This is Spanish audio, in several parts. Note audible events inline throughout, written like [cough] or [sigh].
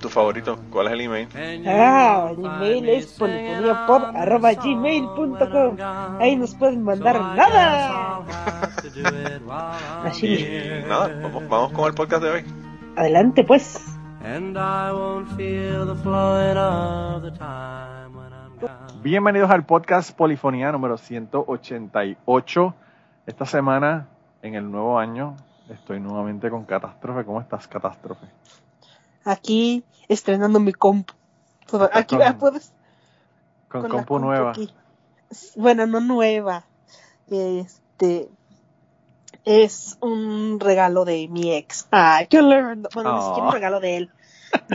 ¿Tu favorito? ¿Cuál es el email? Ah, el email es polifoniapop.gmail.com Ahí nos pueden mandar nada. [laughs] Así. Y nada, vamos, vamos con el podcast de hoy. Adelante, pues. Bienvenidos al podcast Polifonía número 188. Esta semana, en el nuevo año, estoy nuevamente con Catástrofe. ¿Cómo estás, Catástrofe? Aquí estrenando mi compu. Aquí con- ah, puedes. Con, la compu compu nueva. aquí. Bueno, no nueva. Este es un regalo de mi ex. Ay, qué lindo. Bueno, ni Oh. siquiera un regalo de él.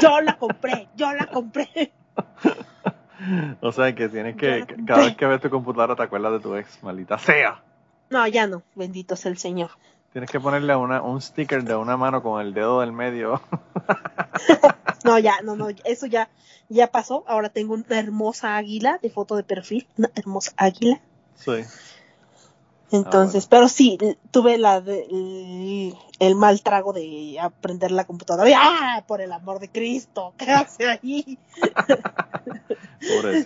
Yo la compré, yo la compré. [laughs] O sea que tienes que, cada vez que ves tu computadora te acuerdas de tu ex, maldita sea. No, ya no. Bendito sea el Señor. Tienes que ponerle una, un sticker de una mano con el dedo del medio. [laughs] No, ya, no, no, eso ya, ya pasó. Ahora tengo una hermosa águila de foto de perfil, una hermosa águila. sí. Entonces, pero sí, tuve la de- el, el mal trago de aprender la computadora. ¡Ah! Por el amor de Cristo, ¿qué hace ahí?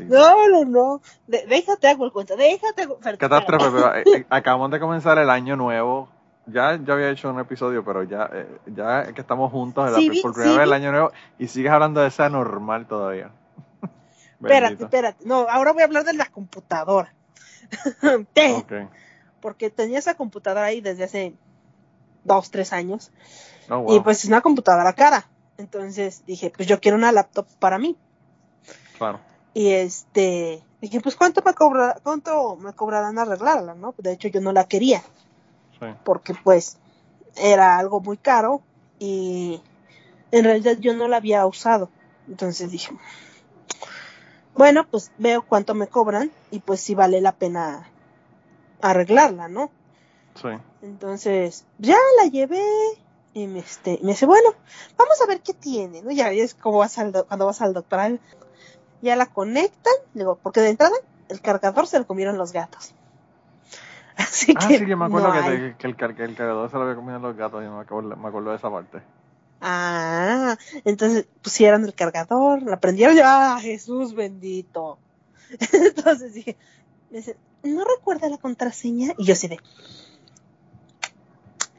No, no, no. De- déjate hago el cuento, déjate hago. Catástrofe, pero eh, eh, acabamos de comenzar el año nuevo. Ya, ya había hecho un episodio, pero ya, eh, ya que estamos juntos la- por primera sí, vez el año nuevo y sigues hablando de esa normal todavía. [laughs] Espérate, espérate. No, ahora voy a hablar de la computadora. [laughs] Te- Ok. Porque tenía esa computadora ahí desde hace dos, tres años. Oh, wow. Y pues es una computadora cara. Entonces dije, pues yo quiero una laptop para mí. Claro. Y este, dije, pues cuánto me cobra, cuánto me cobrarán arreglarla, ¿no? De hecho yo no la quería, Sí. porque pues era algo muy caro y en realidad yo no la había usado. Entonces dije, bueno, pues veo cuánto me cobran y pues si vale la pena arreglarla, ¿no? Sí. Entonces, ya la llevé y me, este, me dice, bueno, vamos a ver qué tiene, ¿no? Ya es como vas al do- cuando vas al doctor. Ya la conectan, digo, porque de entrada el cargador se lo comieron los gatos. Así Ah, que sí, yo me acuerdo no que, hay. te- que el, car- que el cargador se lo había comido los gatos. Yo me acuerdo, me acuerdo de esa parte. Ah, entonces pusieron el cargador, la prendieron y ¡ah, Jesús bendito! [laughs] Entonces dije, me dice, ¿no recuerda la contraseña? Y yo así de,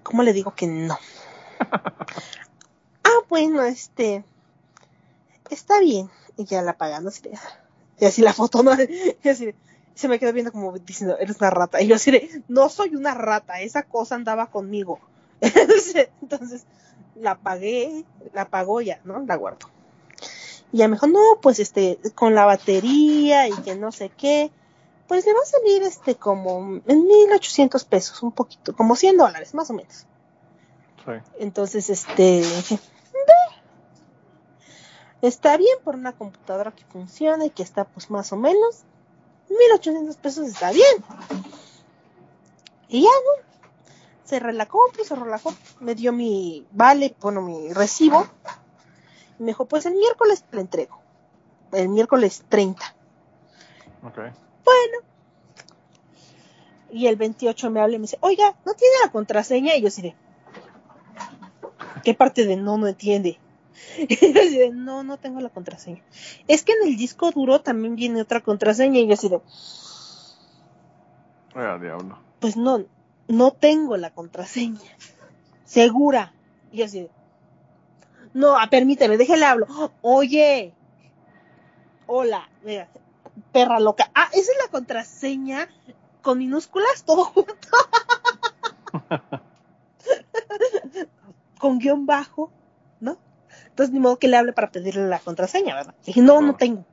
¿cómo le digo que no? [laughs] ah, bueno, este, está bien. Y ya la apagando así de, y así la foto, ¿no? [laughs] Y así de, se me quedó viendo como diciendo, eres una rata. Y yo así de, no soy una rata, esa cosa andaba conmigo. [laughs] Entonces, la pagué, la pagó ya, ¿no? La guardo. Y ya me dijo, no, pues este, con la batería y que no sé qué, pues le va a salir este como en 1800 pesos, un poquito, como 100 dólares, más o menos. Sí. Entonces, este, dije, "Ve, está bien por una computadora que funciona y que está pues más o menos, 1800 pesos está bien. Y ya, ¿no? La compra, cerró la compra, me dio mi vale, bueno, mi recibo. Y me dijo, pues el miércoles te entrego. El miércoles 30. Ok. Y el 28 me habla y me dice, oiga, ¿no tiene la contraseña? Y yo así de, ¿qué parte de no no entiende? [laughs] Y yo así de, no, no tengo la contraseña. Es que en el disco duro también viene otra contraseña. Y yo así de, diablo. pues no, no tengo la contraseña. Segura. Y yo así de, no, ah, permíteme, déjale hablo. Oye, hola, mira, perra loca. Ah, esa es la contraseña con minúsculas, todo junto. [laughs] con guion bajo. Entonces, ni modo que le hable para pedirle la contraseña, ¿verdad? Dije, no, no tengo.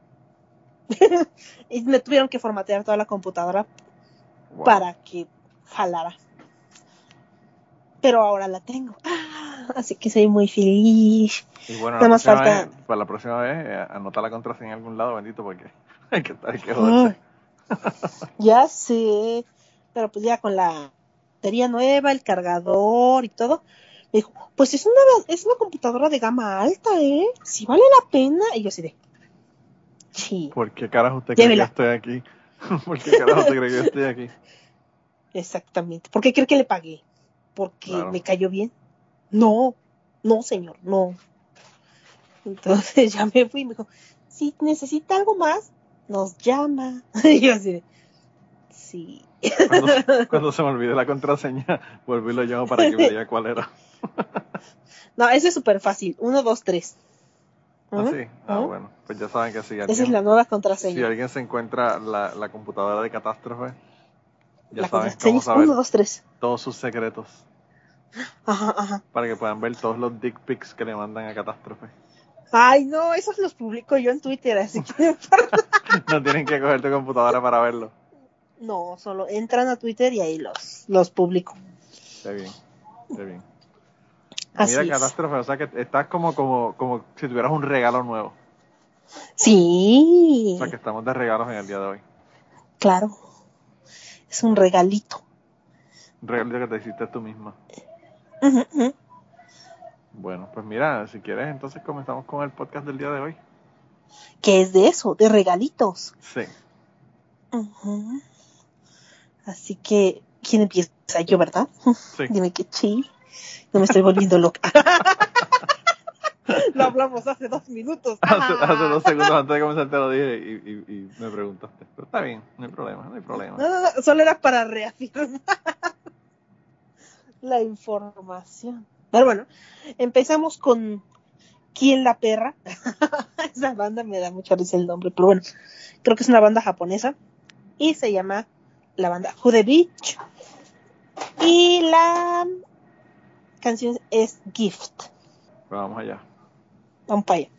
[laughs] y me tuvieron que formatear toda la computadora Wow. para que jalara. Pero ahora la tengo. Ah, así que soy muy feliz. Y bueno, Nada la próxima falta- vez, para la próxima vez, eh, anota la contraseña en algún lado, bendito, porque [laughs] hay que, hay que joderse. [laughs] ya sé. pero pues ya con la batería nueva, el cargador y todo, me dijo, pues es una, es una computadora de gama alta, ¿eh? Si vale la pena. Y yo así de, sí, ¿Por qué carajo usted cree que estoy aquí? [laughs] ¿Por qué carajo usted cree que estoy aquí? exactamente. ¿Por qué cree que le pagué? ¿Porque Claro. me cayó bien? No, no, señor, no. Entonces [laughs] ya me fui y me dijo, si necesita algo más, nos llama. [laughs] Y yo así de, sí. Cuando, cuando se me olvide la contraseña, vuelvo y lo llamo para que me diga cuál era. [laughs] No, ese es súper fácil. Uno, dos, tres. ¿Ah, Ujú, sí? Ah, bueno. Pues ya saben que si Esa es alguien, la nueva si contraseña. alguien se encuentra la, la computadora de catástrofe, ya la saben cómo saber uno, dos, tres. todos sus secretos Ajá, ajá. para que puedan ver todos los dick pics que le mandan a catástrofe. Ay, no, esos los publico yo en Twitter, así que [laughs] No tienen que coger tu computadora para verlo. no, solo entran a Twitter y ahí los, los publico. Qué bien, qué bien. Así Mira, es. catástrofe, o sea que estás como, como, como si tuvieras un regalo nuevo. Sí, O sea que estamos de regalos en el día de hoy. claro. Es un regalito. Un regalito que te hiciste tú misma. Ujú. Bueno, pues mira, si quieres, entonces comenzamos con el podcast del día de hoy. ¿Qué es de eso? De regalitos. Sí. Ujú. Así que, ¿quién empieza? Yo, ¿verdad? Sí. [laughs] Dime que sí. No me estoy volviendo loca. [laughs] Lo hablamos hace dos minutos. Hace, hace dos segundos antes de comenzar te lo dije y, y- y me preguntaste. Pero está bien, no hay problema, no hay problema. No, no, no, solo era para reafirmar [laughs] la información. Pero bueno, empezamos con ¿Quién la perra? [laughs] Esa banda me da mucha risa el nombre, pero bueno, creo que es una banda japonesa y se llama la banda Who the Beach. Y la canción es Gift. Vamos allá. Vamos para allá.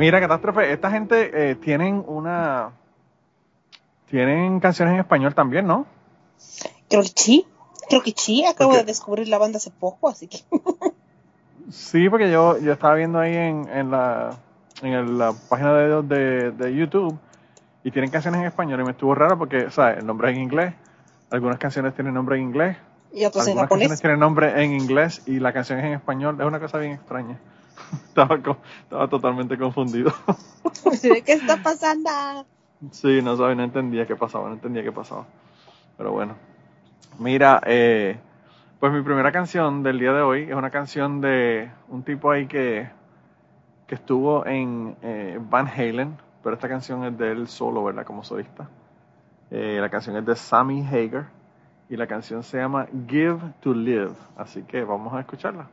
Mira, Catástrofe, esta gente eh, tienen una... Tienen canciones en español también, ¿no? Creo que sí. Creo que sí. Acabo de descubrir la banda hace poco, así que. Sí, porque yo, yo estaba viendo ahí en, en la, en el- la página de de, de YouTube y tienen canciones en español y me estuvo raro porque, o sea, el nombre es en inglés, algunas canciones tienen nombre en inglés, Y otros en algunas japonés. canciones tienen nombre en inglés y la canción es en español, es una cosa bien extraña. [laughs] estaba, totalmente confundido. ¿Qué está pasando? [laughs] sí, no sabía, no entendía qué pasaba, no entendía qué pasaba. Pero bueno. Mira, eh, pues mi primera canción del día de hoy es una canción de un tipo ahí que, que estuvo en eh, Van Halen, pero esta canción es de él solo, ¿verdad? Como solista. Eh, la canción es de Sammy Hager y la canción se llama Give to Live, así que vamos a escucharla.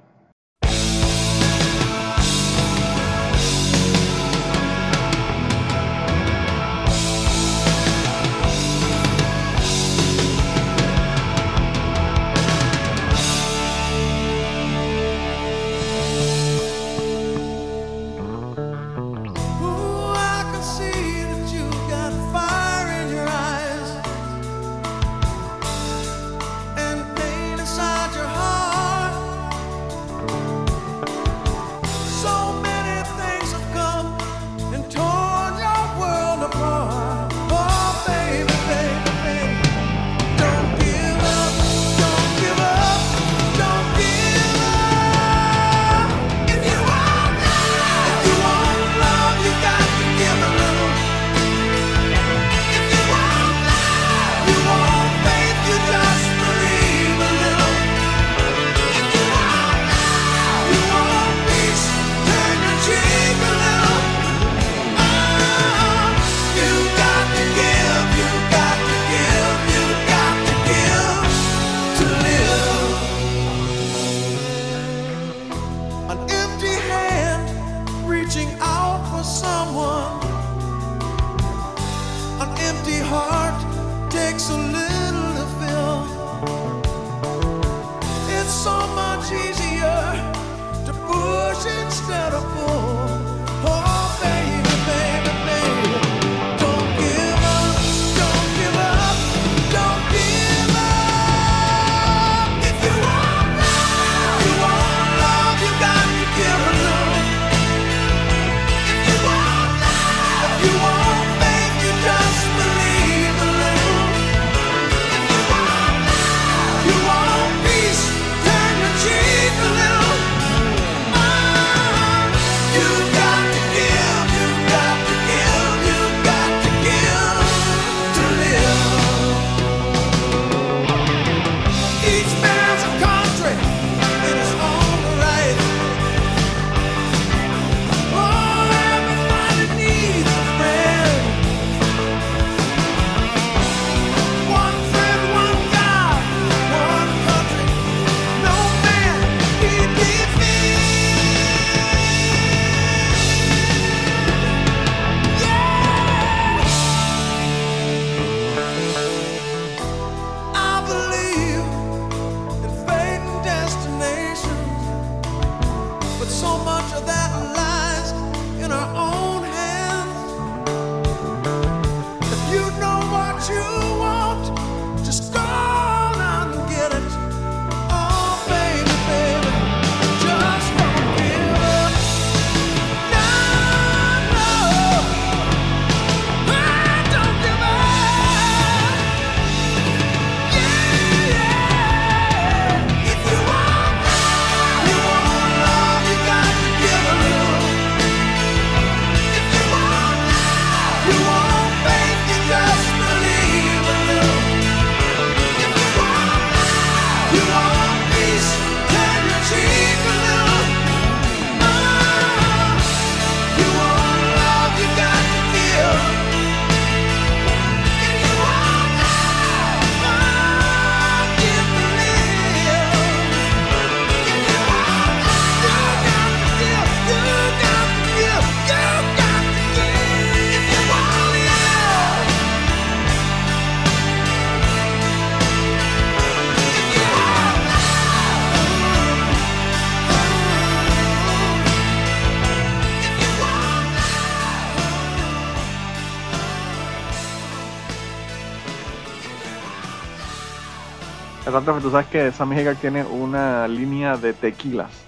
Tú sabes que Sammy Hagar tiene una línea de tequilas.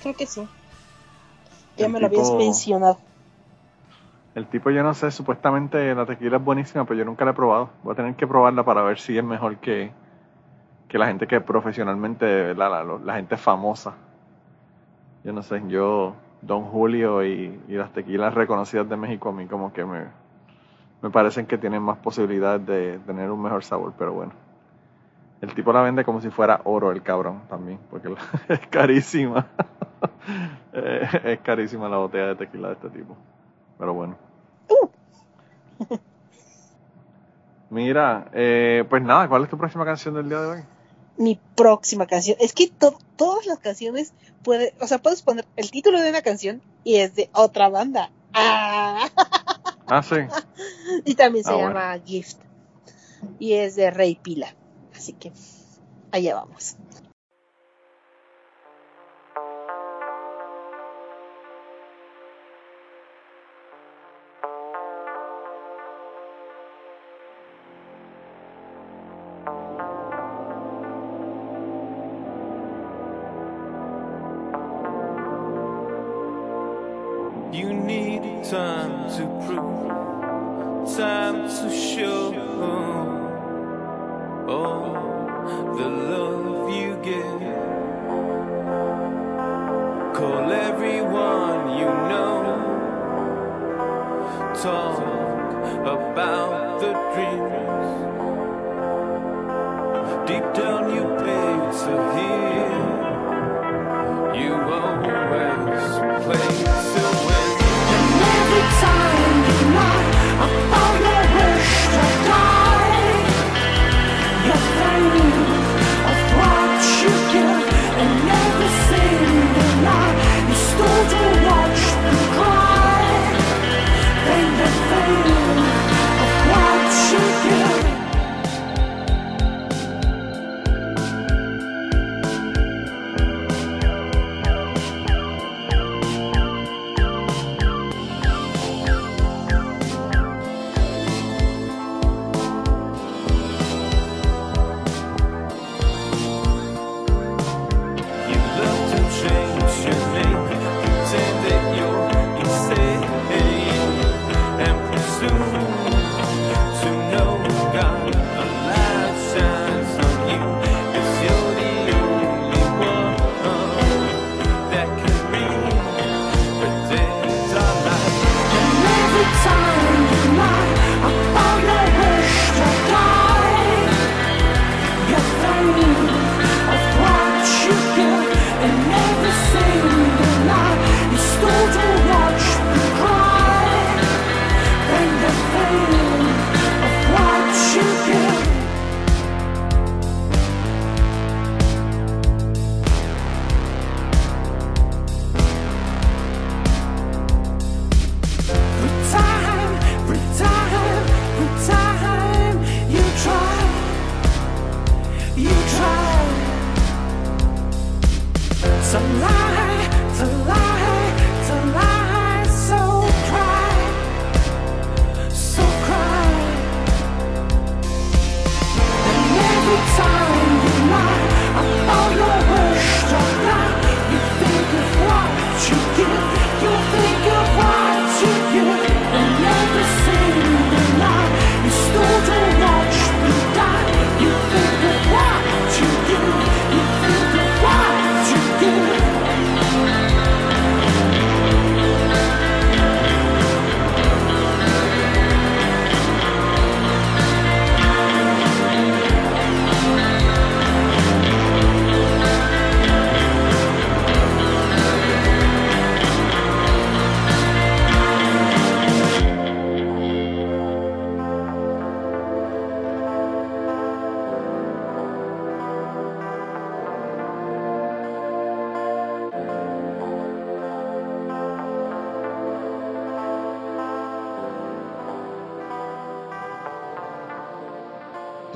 Creo que sí. Ya El me lo habías tipo- mencionado. El tipo, yo no sé, supuestamente la tequila es buenísima, pero yo nunca la he probado. Voy a tener que probarla para ver si es mejor que, que la gente que profesionalmente, la, la, la gente famosa. Yo no sé, yo, Don Julio y, y las tequilas reconocidas de México a mí como que me, me parecen que tienen más posibilidades de tener un mejor sabor, pero bueno. El tipo la vende como si fuera oro el cabrón también, porque [laughs] es carísima. [laughs] Eh, es carísima la botella de tequila de este tipo. Pero bueno. Mira, eh, pues nada, ¿cuál es tu próxima canción del día de hoy? Mi próxima canción. Es que to- todas las canciones puede, o sea, puedes poner el título de una canción y es de otra banda. Ah. [laughs] Ah, sí. Y también se Ah, llama Gift. Y es de Rey Pila. Así que allá vamos.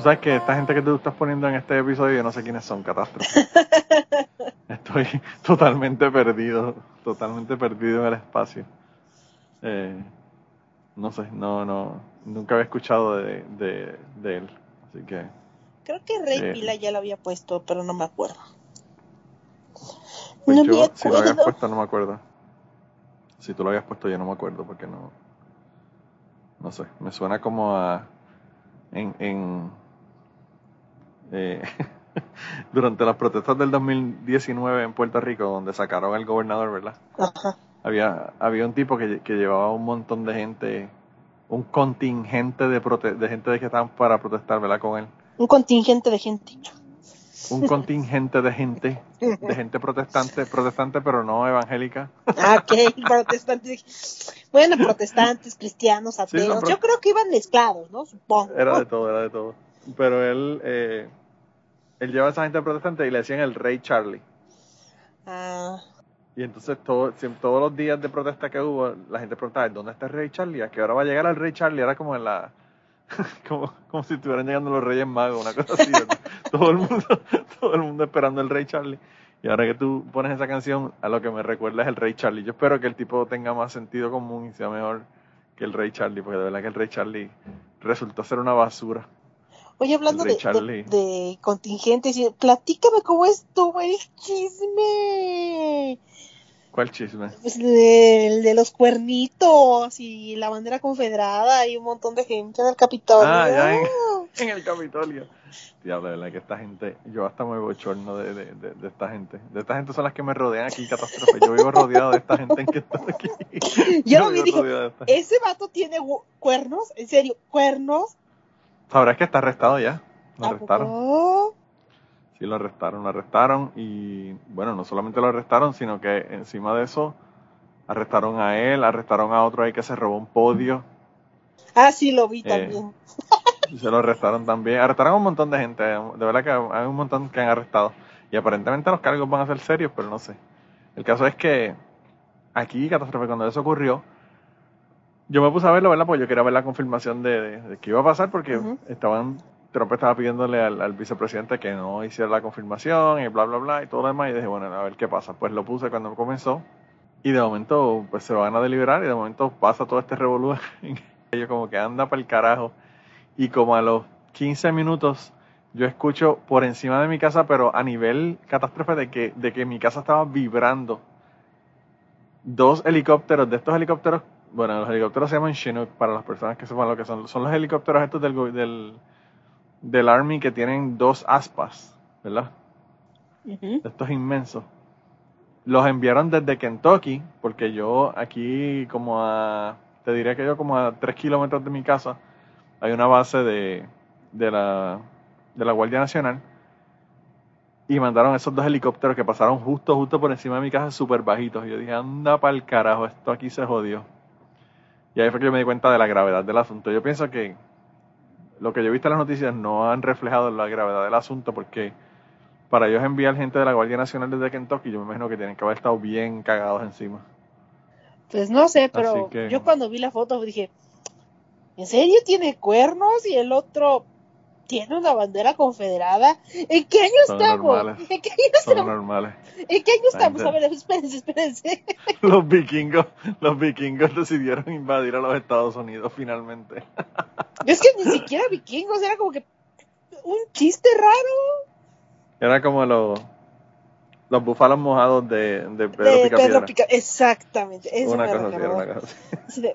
Sabes que esta gente que tú estás poniendo en este episodio, yo no sé quiénes son, catástrofe. [laughs] Estoy totalmente perdido, totalmente perdido en el espacio. Eh, no sé, no, no, nunca había escuchado de, de, de él, así que Creo que Rey Eh. Pila ya lo había puesto, pero no me acuerdo. Pues no yo, me si lo habías acuerdo. puesto, no me acuerdo. Si tú lo habías puesto, yo no me acuerdo porque no. No sé, me suena como a. En. en eh, [laughs] durante las protestas del 2019 en Puerto Rico, donde sacaron al gobernador, ¿verdad? Ajá. Había, había un tipo que, que llevaba un montón de gente, un contingente de, prote- de gente de que estaban para protestar, ¿verdad? Con él. Un contingente de gente. Un contingente de gente, de gente protestante, protestante pero no evangélica. Ah, ok, protestantes. Bueno, protestantes, cristianos, ateos. Yo creo que iban mezclados, ¿no? Supongo. Era de todo, era de todo. Pero él, eh, él lleva a esa gente protestante y le decían el rey Charlie. Ah, Y entonces todo, todos los días de protesta que hubo, la gente preguntaba, ¿dónde está el rey Charlie? ¿A qué hora va a llegar el rey Charlie? Era como en la... [laughs] Como, como si estuvieran llegando los reyes magos, una cosa así. [laughs] todo, el mundo, [laughs] todo el mundo esperando el rey Charlie. Y ahora que tú pones esa canción, a lo que me recuerda es el rey Charlie. Yo espero que el tipo tenga más sentido común y sea mejor que el rey Charlie, porque de verdad que el rey Charlie resultó ser una basura. Oye, hablando de, de, de contingentes, platícame cómo estuvo el chisme. ¿Cuál chisme? Pues el de los cuernitos y la bandera confederada y un montón de gente en el Capitolio. Ah, ya en, [laughs] en el Capitolio. Diablo, de verdad que esta gente, yo hasta me bochorno de, de, de, de esta gente. De esta gente son las que me rodean aquí, catástrofe. Yo vivo rodeado de esta gente en que está aquí. [laughs] Yo lo vi dije. Ese vato tiene cuernos, en serio, cuernos. Sabrás que está arrestado ya. Lo ¿A arrestaron. poco? Sí, lo arrestaron, lo arrestaron. Y bueno, no solamente lo arrestaron, sino que encima de eso, arrestaron a él, arrestaron a otro ahí que se robó un podio. Ah, sí, lo vi Eh, también. [laughs] Se lo arrestaron también. Arrestaron a un montón de gente. De verdad que hay un montón que han arrestado. Y aparentemente los cargos van a ser serios, pero no sé. El caso es que aquí, catástrofe, cuando eso ocurrió, yo me puse a verlo, ¿verdad? Porque yo quería ver la confirmación de, de, de qué iba a pasar, porque estaban, Trump estaba pidiéndole al, al vicepresidente que no hiciera la confirmación y bla, bla, bla, y todo lo demás. Y dije, bueno, a ver qué pasa. Pues lo puse cuando comenzó. Y de momento, pues se van a deliberar y de momento pasa todo este revolú. [laughs] Yo como que anda para el carajo. Y como a los 15 minutos yo escucho por encima de mi casa, pero a nivel catástrofe de que, de que mi casa estaba vibrando. Dos helicópteros, de estos helicópteros, bueno, los helicópteros se llaman Chinook para las personas que sepan lo que son. Son los helicópteros estos del, del, del Army que tienen dos aspas, ¿verdad? Ujú. estos inmensos. Los enviaron desde Kentucky, porque yo aquí como a, te diría que yo como a 3 kilómetros de mi casa, hay una base de, de, la, de la Guardia Nacional. Y mandaron esos dos helicópteros que pasaron justo, justo por encima de mi casa, súper bajitos. Y yo dije, anda para el carajo, esto aquí se jodió. Y ahí fue que yo me di cuenta de la gravedad del asunto. Yo pienso que lo que yo he visto en las noticias no han reflejado la gravedad del asunto, porque para ellos enviar gente de la Guardia Nacional desde Kentucky, yo me imagino que tienen que haber estado bien cagados encima. Pues no sé, pero que- yo cuando vi la foto dije, ¿en serio tiene cuernos y el otro tiene una bandera confederada? ¿En qué año Son estamos? normales. ¿En qué año Son estamos? normales. ¿En qué año estamos? A ver, espérense, espérense. [laughs] Los vikingos, los vikingos decidieron invadir a los Estados Unidos finalmente. [laughs] Es que ni siquiera vikingos, era como que un chiste raro Era como los, los búfalos mojados de, de Pedro de Picapiedra. Pedro Pica. Exactamente, eso Una me cosa así, una cosa así. Así de-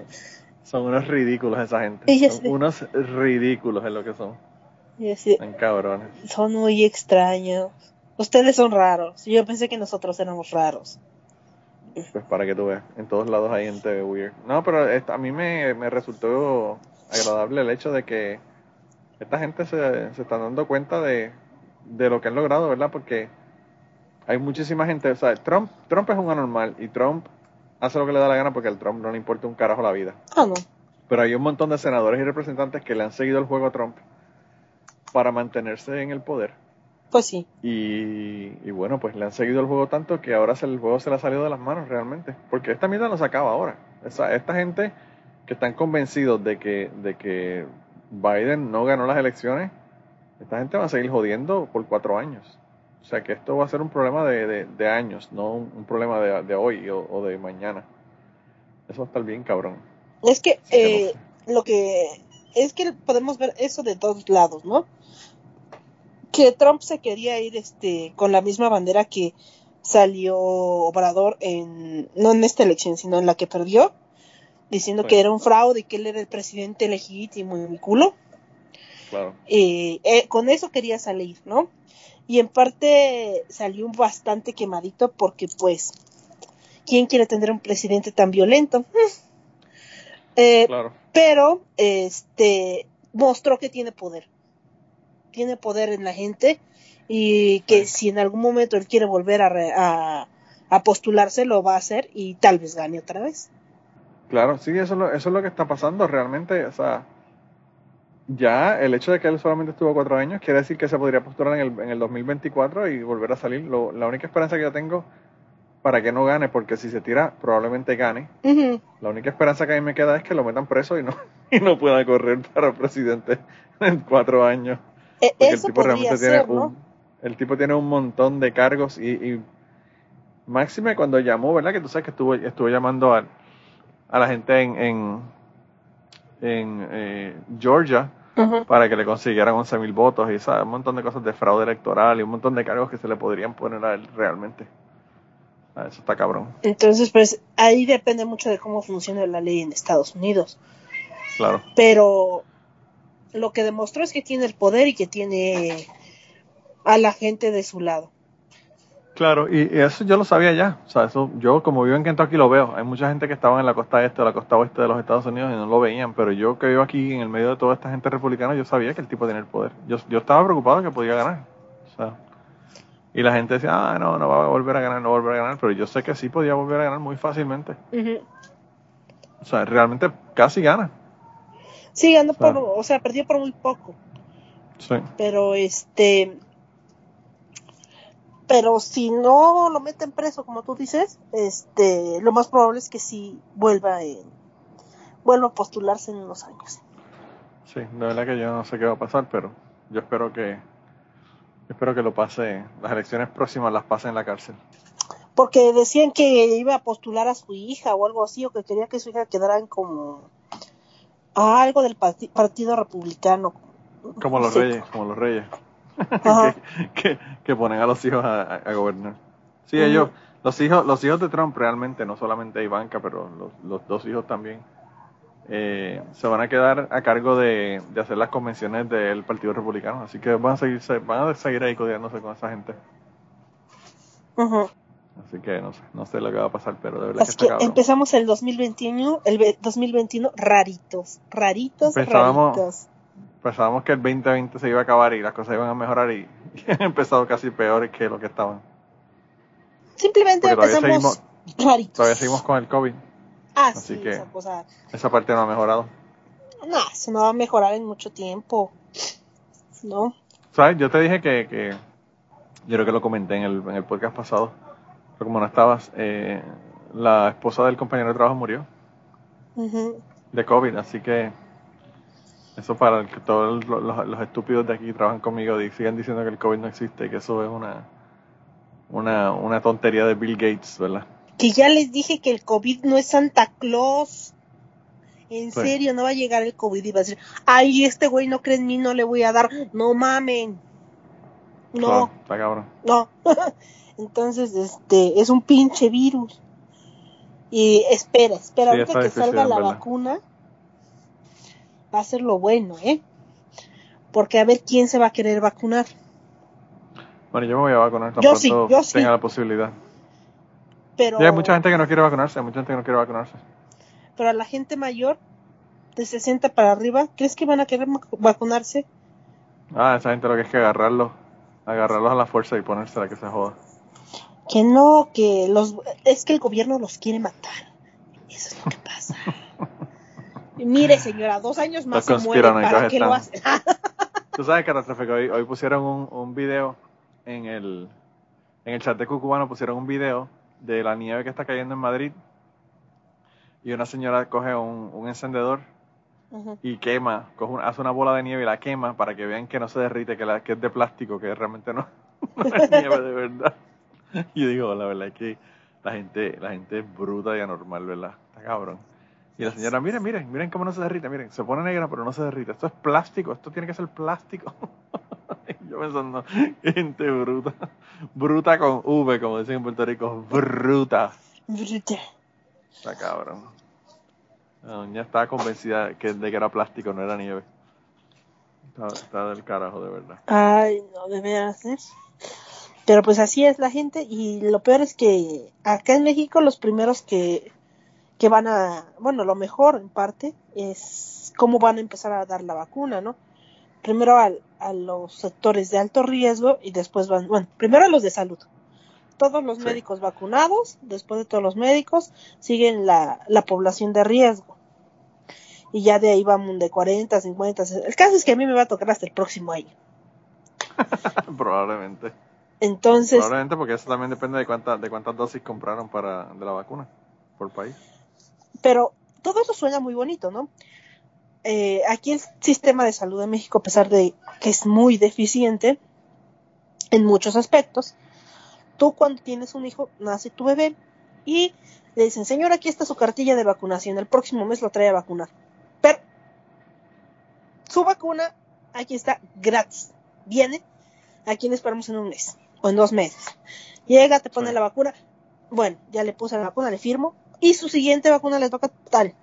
[laughs] Son unos ridículos esa gente. Sí, Son unos ridículos es lo que son. y así, Son cabrones. son muy extraños. Ustedes son raros. Yo pensé que nosotros éramos raros. Pues para que tú veas, en todos lados hay gente weird. No, pero a mí me, me resultó agradable el hecho de que esta gente se, se está dando cuenta de, de lo que han logrado, ¿verdad? Porque hay muchísima gente, o sea, Trump, Trump es un anormal y Trump hace lo que le da la gana porque al Trump no le importa un carajo la vida. Ah, no. Pero hay un montón de senadores y representantes que le han seguido el juego a Trump para mantenerse en el poder. Pues sí. Y, y bueno, pues le han seguido el juego tanto que ahora se, el juego se le ha salido de las manos realmente. Porque esta mierda no se acaba ahora. Esa- esta gente que están convencidos de que, de que Biden no ganó las elecciones, esta gente va a seguir jodiendo por cuatro años. O sea que esto va a ser un problema de, de- de años, no un, un problema de, de hoy o, o de mañana. Eso va a estar bien cabrón. Es que eh, lo que es que podemos ver eso de dos lados, ¿no? Que Trump se quería ir este con la misma bandera que salió Obrador en no en esta elección, sino en la que perdió, diciendo Sí. que era un fraude y que él era el presidente legítimo y mi culo. Claro. Eh, eh, con eso quería salir, ¿no? Y en parte salió bastante quemadito porque pues ¿quién quiere tener un presidente tan violento? [laughs] Eh, Claro. pero este mostró que tiene poder. Tiene poder en la gente y que si en algún momento él quiere volver a, re- a, a postularse, lo va a hacer y tal vez gane otra vez. Claro, sí, eso es, lo, eso es lo que está pasando realmente. O sea, ya el hecho de que él solamente estuvo cuatro años quiere decir que se podría postular en el, en el 2024 y volver a salir. Lo- la única esperanza que yo tengo para que no gane, porque si se tira, probablemente gane. La única esperanza que a mí me queda es que lo metan preso y no, [laughs] y no pueda correr para presidente en cuatro años. E- Eso el tipo realmente ser, tiene ¿no? un, el tipo tiene un montón de cargos y, y máxime cuando llamó, ¿verdad? Que tú sabes que estuvo, estuvo llamando a, a la gente en, en, en eh, Georgia para que le consiguieran 11 mil votos y ¿sabes? un montón de cosas de fraude electoral y un montón de cargos que se le podrían poner a él realmente. Ah, Eso está cabrón, Entonces, pues ahí depende mucho de cómo funciona la ley en Estados Unidos. claro. Pero lo que demostró es que tiene el poder y que tiene a la gente de su lado. Claro, y, y eso yo lo sabía ya. O sea, eso yo como vivo en Kentucky lo veo. Hay mucha gente que estaba en la costa este o la costa oeste de los Estados Unidos y no lo veían, pero yo que vivo aquí en el medio de toda esta gente republicana, yo sabía que el tipo tenía el poder. Yo, yo estaba preocupado que podía ganar. O sea, y la gente decía, ah, no, no va a volver a ganar, no va a volver a ganar, pero yo sé que sí podía volver a ganar muy fácilmente. O sea, realmente casi gana. Sí, ganó por, o sea, perdió por muy poco. Sí, Pero este. Pero si no lo meten preso, como tú dices, este, lo más probable es que sí vuelva en, vuelva a postularse en unos años. sí, de verdad que yo no sé qué va a pasar, pero yo espero que, espero que lo pase, las elecciones próximas las pase en la cárcel. Porque decían que iba a postular a su hija o algo así, o que quería que su hija quedara en como a algo del parti- Partido Republicano. Como los Sí. reyes, como los reyes. [laughs] Que, que, que ponen a los hijos a, gobernar. Sí, ellos, los hijos, los hijos de Trump realmente, no solamente Ivanka, pero los, los dos hijos también, eh, se van a quedar a cargo de, de hacer las convenciones del Partido Republicano. Así que van a seguir, van a seguir ahí codiándose con esa gente. Así que no sé, no sé lo que va a pasar, pero de verdad que Así que cabrón. empezamos el 2021, el ve- 2021 raritos, raritos, raritos. Pensábamos que el 2020 se iba a acabar y las cosas iban a mejorar y, y [laughs] han empezado casi peores que lo que estaban. Simplemente Porque todavía empezamos raritos. Todavía seguimos con el COVID. Ah, así sí, que- esa cosa. Esa parte no ha mejorado. No, eso no va a mejorar en mucho tiempo. ¿No? ¿Sabes? Yo te dije que, que yo creo que lo comenté en el, en el podcast pasado, pero como no estabas, eh, la esposa del compañero de trabajo murió de COVID, así que eso para el que todos los, los- los estúpidos de aquí trabajan conmigo y siguen diciendo que el COVID no existe, que eso es una, una, una tontería de Bill Gates, ¿verdad? Que ya les dije que el COVID no es Santa Claus. En Sí. serio, no va a llegar el COVID y va a decir, ay, este güey no cree en mí, no le voy a dar. No mamen. No. Claro, está cabrón. No. [laughs] Entonces, este, es un pinche virus. Y espera, espera, Sí, ahorita que difícil, salga la verdad. vacuna, va a ser lo bueno, ¿eh? Porque a ver quién se va a querer vacunar. Bueno, yo me voy a vacunar tan Yo pronto sí, yo sí. tenga la posibilidad. Pero, Y hay mucha gente que no quiere vacunarse, hay mucha gente que no quiere vacunarse. pero a la gente mayor, de 60 para arriba, ¿crees que van a querer vac- vacunarse? Ah, esa gente lo que es que agarrarlos, agarrarlos a la fuerza y ponérsela que se joda. Que no, que los es que el gobierno los quiere matar. Eso es lo que pasa. [laughs] Mire, [laughs] señora, dos años más se muere. ¿Para qué lo hace? [laughs] Tú sabes, Catastrófico, hoy, hoy pusieron un, un video en el, en el chat de Cucubano, pusieron un video de la nieve que está cayendo en Madrid y una señora coge un, un encendedor y quema, coge una- hace una bola de nieve y la quema para que vean que no se derrite, que, la, que es de plástico, que realmente no, [laughs] no es nieve de verdad. Y yo digo, la verdad es que la gente, la gente es bruta y anormal, ¿verdad? Está cabrón. Y la señora, miren, miren, miren cómo no se derrite, miren, se pone negra pero no se derrite. Esto es plástico, esto tiene que ser plástico. [laughs] Yo pensando, gente bruta. Bruta con V, como dicen en Puerto Rico, bruta. Bruta. Está cabrón. La doña estaba convencida de que, de que era plástico, no era nieve. Está, está del carajo, de verdad. Ay, no, de veras, ¿eh? Pero pues así es la gente y lo peor es que acá en México los primeros que, que van a, bueno, lo mejor en parte es cómo van a empezar a dar la vacuna, ¿no? Primero al- a, los sectores de alto riesgo y después van, bueno, primero a los de salud. Todos los Sí. médicos vacunados, después de todos los médicos, siguen la, la población de riesgo. Y ya de ahí vamos de 40, 50. El caso es que a mí me va a tocar hasta el próximo año. [laughs] Probablemente. Entonces, Probablemente porque eso también depende de cuántas de cuántas dosis compraron para de la vacuna por país. Pero todo eso suena muy bonito, ¿no? Eh, aquí el sistema de salud de México, a pesar de que es muy deficiente en muchos aspectos, tú cuando tienes un hijo, nace tu bebé y le dicen, señor, aquí está su cartilla de vacunación, el próximo mes lo trae a vacunar. Pero su vacuna, aquí está gratis. Viene, aquí le esperamos en un mes o en dos meses. Llega, te pone Sí. la vacuna. Bueno, ya le puse la vacuna, le firmo. Y su siguiente vacuna le toca tal.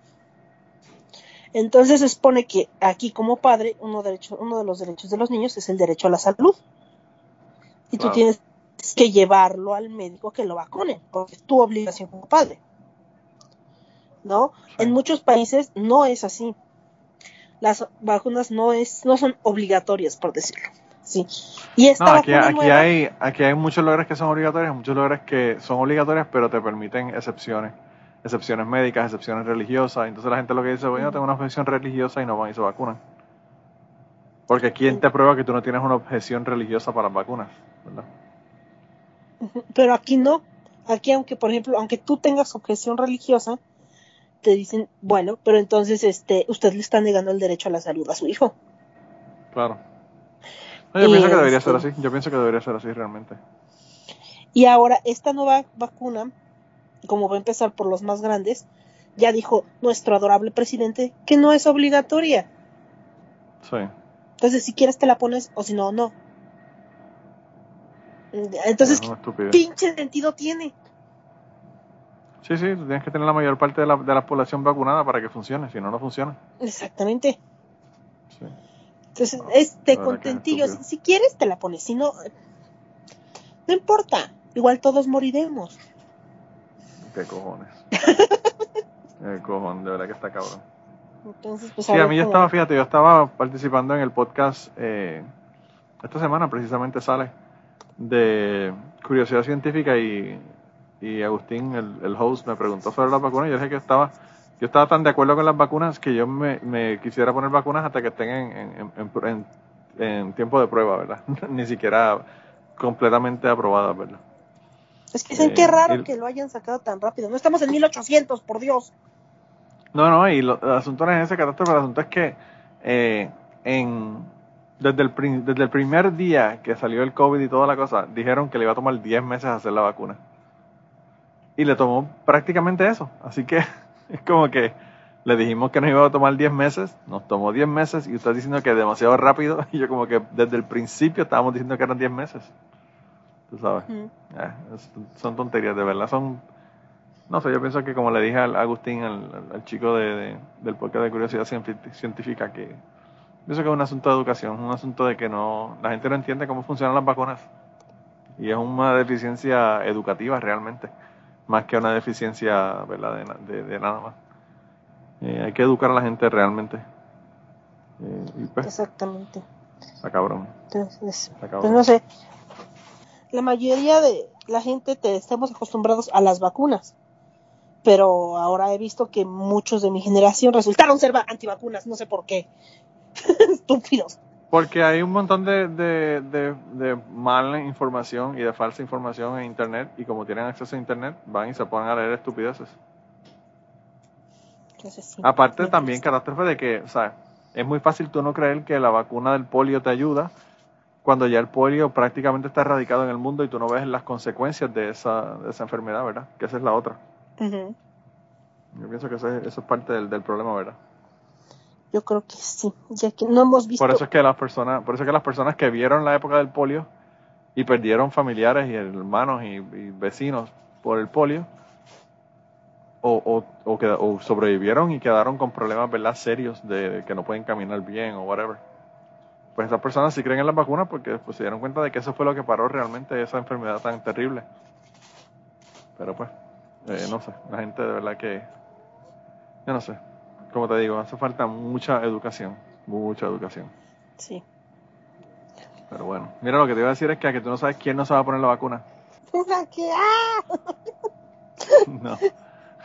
Entonces se supone que aquí como padre, uno, derecho, uno de los derechos de los niños es el derecho a la salud. Y tú Claro. tienes que llevarlo al médico que lo vacune, porque es tu obligación como padre. ¿No? En muchos países no es así. Las vacunas no es no son obligatorias, por decirlo. Sí. Y esta No, aquí, vacuna aquí nueva- hay aquí hay muchos lugares que son obligatorios, muchos lugares que son obligatorias, pero te permiten excepciones. Excepciones médicas, excepciones religiosas. Entonces la gente lo que dice, bueno, yo tengo una objeción religiosa y no van y se vacunan. Porque ¿quién te prueba que tú no tienes una objeción religiosa para las vacunas? ¿verdad? Pero aquí no. Aquí, aunque, por ejemplo, aunque tú tengas objeción religiosa, te dicen, bueno, pero entonces este, usted le está negando el derecho a la salud a su hijo. Claro. No, yo Y pienso que debería ser este- así. Yo pienso que debería ser así realmente. Y ahora, esta nueva vacuna, como va a empezar por los más grandes, ya dijo nuestro adorable presidente que no es obligatoria. Sí. Entonces, si quieres te la pones o si no, no. Entonces, estupidez. pinche sentido tiene? Sí, sí, tienes que tener la mayor parte de la, de la población vacunada para que funcione. Si no, no funciona. Exactamente. Sí. Entonces, No, es de la verdad que es contentillo. Si quieres, te la pones. Si no, no importa. Igual todos moriremos. ¿Qué cojones? [laughs] ¿Qué cojones? De verdad que está cabrón. Entonces, pues Sí, a mí yo estaba, fíjate, yo estaba participando en el podcast, eh, esta semana precisamente sale, de curiosidad científica y, y Agustín, el, el host, me preguntó sobre las vacunas y yo dije que estaba, yo estaba tan de acuerdo con las vacunas que yo me, me quisiera poner vacunas hasta que estén en, en- en- en tiempo de prueba, ¿verdad? [laughs] Ni siquiera completamente aprobadas, ¿verdad? Es que dicen eh, qué raro el- que lo hayan sacado tan rápido. No estamos en 1800, por Dios. No, no, y lo- el asunto no es ese pero el asunto es que eh, en, desde, el, desde el primer día que salió el COVID y toda la cosa, dijeron que le iba a tomar 10 meses hacer la vacuna. Y le tomó prácticamente eso. Así que [laughs] es como que le dijimos que nos iba a tomar 10 meses, nos tomó 10 meses y usted diciendo que es demasiado rápido. [laughs] Y yo como que desde el principio estábamos diciendo que eran 10 meses. Tú sabes. Es- son tonterías, de verdad. Son. No sé, yo pienso que, como le dije al Agustín, al, chico de, de- del podcast de curiosidad científica, que pienso que es un asunto de educación, un asunto de que no la gente no entiende cómo funcionan las vacunas. Y es una deficiencia educativa realmente, más que una deficiencia ¿verdad? De, de- de nada más. Eh, hay que educar a la gente realmente. Eh, y pues, Exactamente. está cabrón. Entonces, Está pues no sé. La mayoría de la gente te estamos acostumbrados a las vacunas. Pero ahora he visto que muchos de mi generación resultaron ser va- antivacunas, no sé por qué. [laughs] Estúpidos. Porque hay un montón de, de, de, de mala información y de falsa información en Internet y como tienen acceso a Internet van y se ponen a leer estupideces. Aparte también catástrofe de que, o sea, es muy fácil tú no creer que la vacuna del polio te ayuda cuando ya el polio prácticamente está erradicado en el mundo y tú no ves las consecuencias de esa, de esa enfermedad, ¿verdad? Que esa es la otra. Ujú. Yo pienso que eso es, eso es parte del, del problema, ¿verdad? Yo creo que sí, ya que no hemos visto. Por eso es que las personas, por eso es que las personas que vieron la época del polio y perdieron familiares y hermanos y, y vecinos por el polio, o, o, o, o sobrevivieron y quedaron con problemas ¿verdad? serios de que no pueden caminar bien o whatever. Pues esas personas sí creen en las vacunas porque pues, se dieron cuenta de que eso fue lo que paró realmente esa enfermedad tan terrible. Pero pues, eh, no sé, la gente de verdad que, yo no sé, como te digo, hace falta mucha educación, mucha educación. Sí. Pero bueno, mira lo que te iba a decir es que a que tú no sabes quién no se va a poner la vacuna. ¡ah! [laughs] No.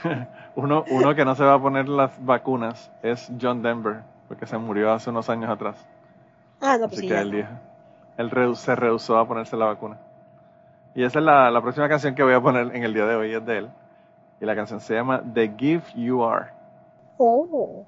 [laughs] Uno, uno que no se va a poner las vacunas es John Denver, porque se murió hace unos años atrás. Ah, no, pues Así sí. que ya. él dijo, él se rehusó a ponerse la vacuna. Y esa es la, la próxima canción que voy a poner en el día de hoy, es de él. Y la canción se llama The Gift You Are. Oh.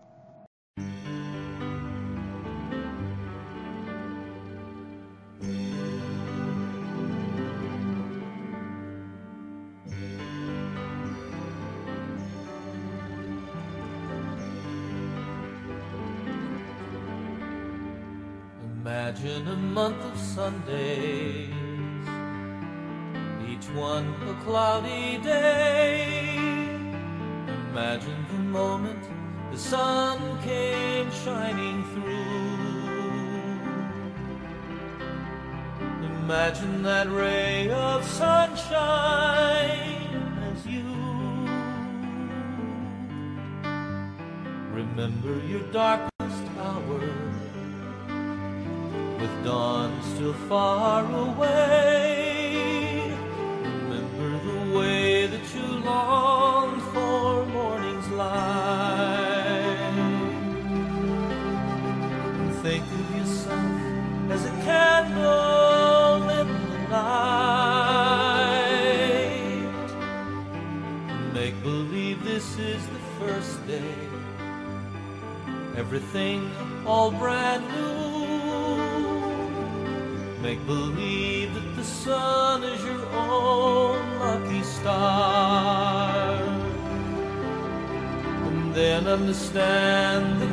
Imagine a month of Sundays, each one a cloudy day. Imagine the moment the sun came shining through. Imagine that ray of sunshine as you remember your darkest still far away. Remember the way that you longed for morning's light. And think of yourself as a candle in the night. Make believe this is the first day everything all brand new. Make believe that the sun is your own lucky star. And then understand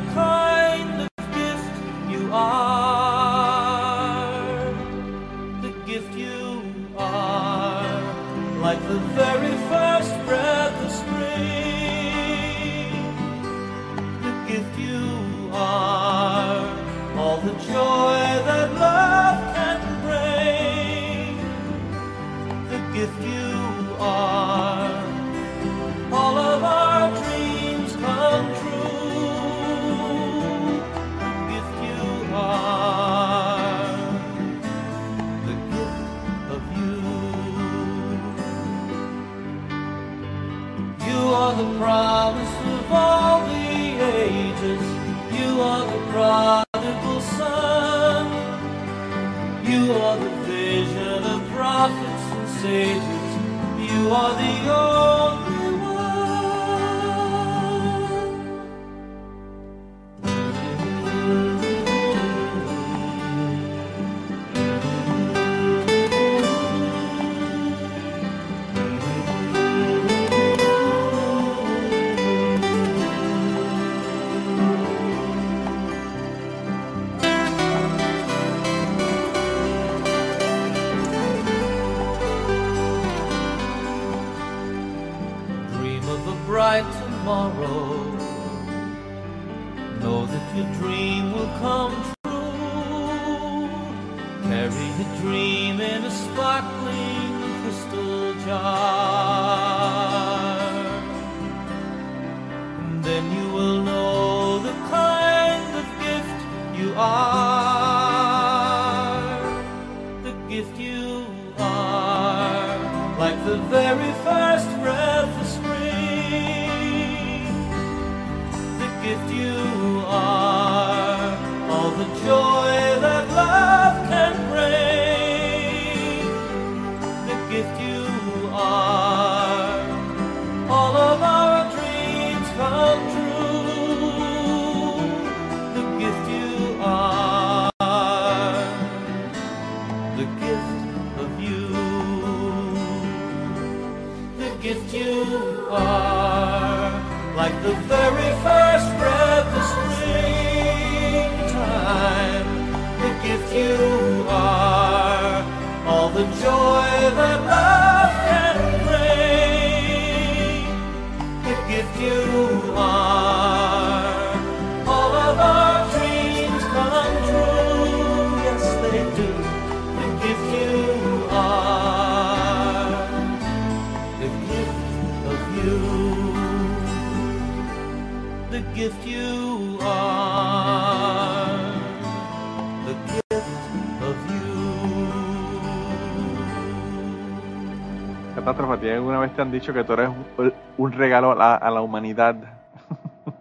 vez te han dicho que tú eres un, un regalo a la, a la humanidad? [laughs]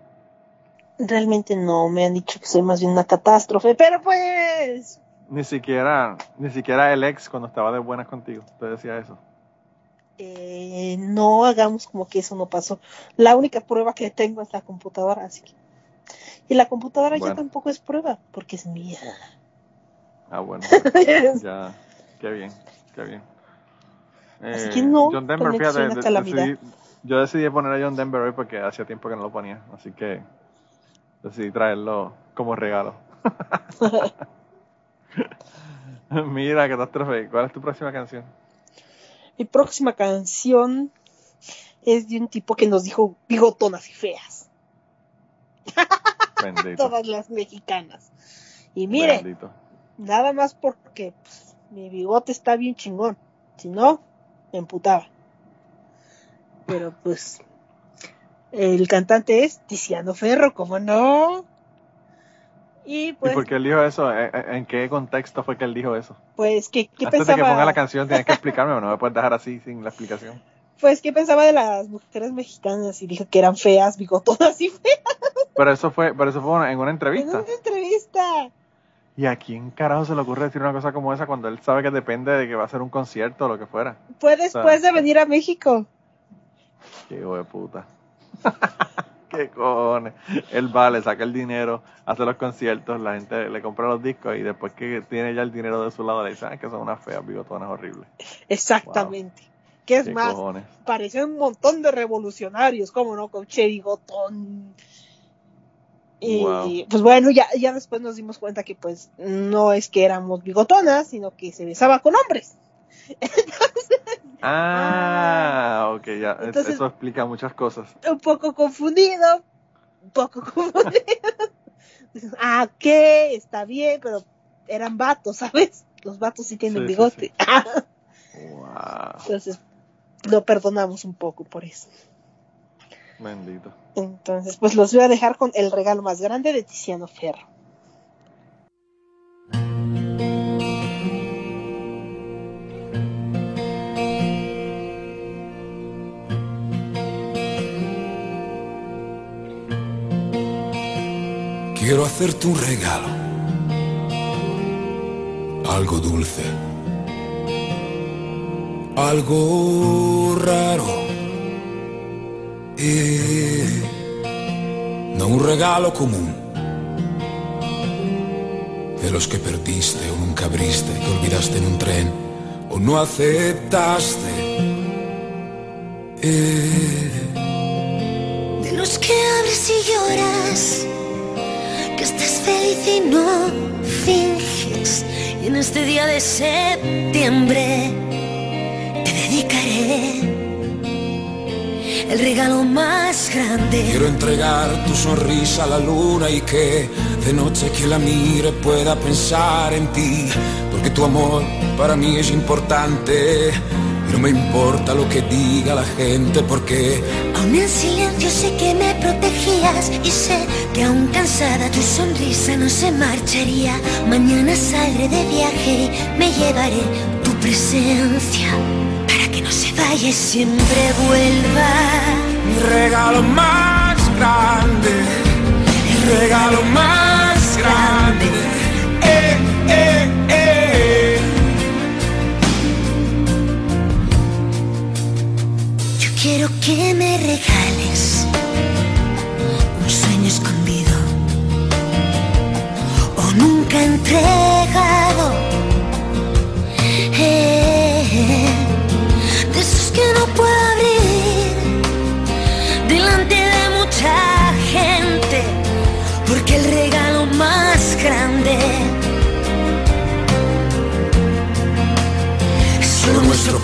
Realmente no, me han dicho que soy más bien una catástrofe, pero pues... Ni siquiera, ni siquiera el ex cuando estaba de buenas contigo te decía eso. eh, no hagamos como que eso no pasó. La única prueba que tengo es la computadora, así que... Y la computadora Bueno. ya tampoco es prueba, porque es mía. Ah, bueno. [laughs] Ya, qué bien, qué bien. Así Eh, que no, John Denver, fíjate, de- decidí- yo decidí poner a John Denver hoy porque hacía tiempo que no lo ponía, así que decidí traerlo como regalo. [laughs] Mira, catástrofe, ¿cuál es tu próxima canción? Mi próxima canción es de un tipo que nos dijo bigotonas y feas, [laughs] todas las mexicanas. Y mire, Bendito. nada más porque pues, mi bigote está bien chingón. Si no, me emputaba. Pero pues, el cantante es Tiziano Ferro, ¿cómo no? Y ¿Y pues, por qué él dijo eso? ¿En, en- en qué contexto fue que él dijo eso? pues ¿qué, qué Antes de que pensaba? ponga la canción tienes que explicarme, no me puedes dejar así sin la explicación. Pues, ¿qué pensaba de las mujeres mexicanas? Y dijo que eran feas, bigotonas y feas Pero eso fue, pero eso fue en una en entrevista. una entrevista. ¿Y a quién carajo se le ocurre decir una cosa como esa cuando él sabe que depende de que va a ser un concierto o lo que fuera? Fue después de venir a México. Qué hijo de puta. [laughs] Qué cojones. Él va, le saca el dinero, hace los conciertos, la gente le compra los discos y después que tiene ya el dinero de su lado le dice "Ah, que son unas feas bigotonas horribles. Exactamente. ¿Qué es Qué más? cojones. Parecen un montón de revolucionarios, como no, con Che Bigotón. Y Wow. pues bueno, ya, ya después nos dimos cuenta que pues no es que éramos bigotonas, sino que se besaba con hombres. [laughs] Ah, ok, ya. Entonces- eso explica muchas cosas. Un poco confundido, un poco [laughs] confundido. ah, ¿qué? Está bien, pero eran vatos, ¿sabes? Los vatos sí tienen Sí, sí, bigote. Wow, [laughs] Entonces, lo perdonamos un poco por eso. Bendito. Entonces, pues los voy a dejar con el regalo más grande de Tiziano Ferro. Quiero hacerte un regalo, algo dulce, algo raro. No un regalo común, de los que perdiste o nunca abriste, que olvidaste en un tren o no aceptaste. Eh, De los que abres y lloras, que estás feliz y no finges. Y en este día de septiembre el regalo más grande. Quiero entregar tu sonrisa a la luna y que de noche que la mire pueda pensar en ti, porque tu amor para mí es importante. Y no me importa lo que diga la gente, porque Aún en silencio sé que me protegías y sé que aún cansada tu sonrisa no se marcharía. Mañana saldré de viaje y me llevaré tu presencia y siempre vuelva. mi regalo más grande, el regalo más grande. Eh, eh, eh. Yo quiero que me regales un sueño escondido o nunca entregado.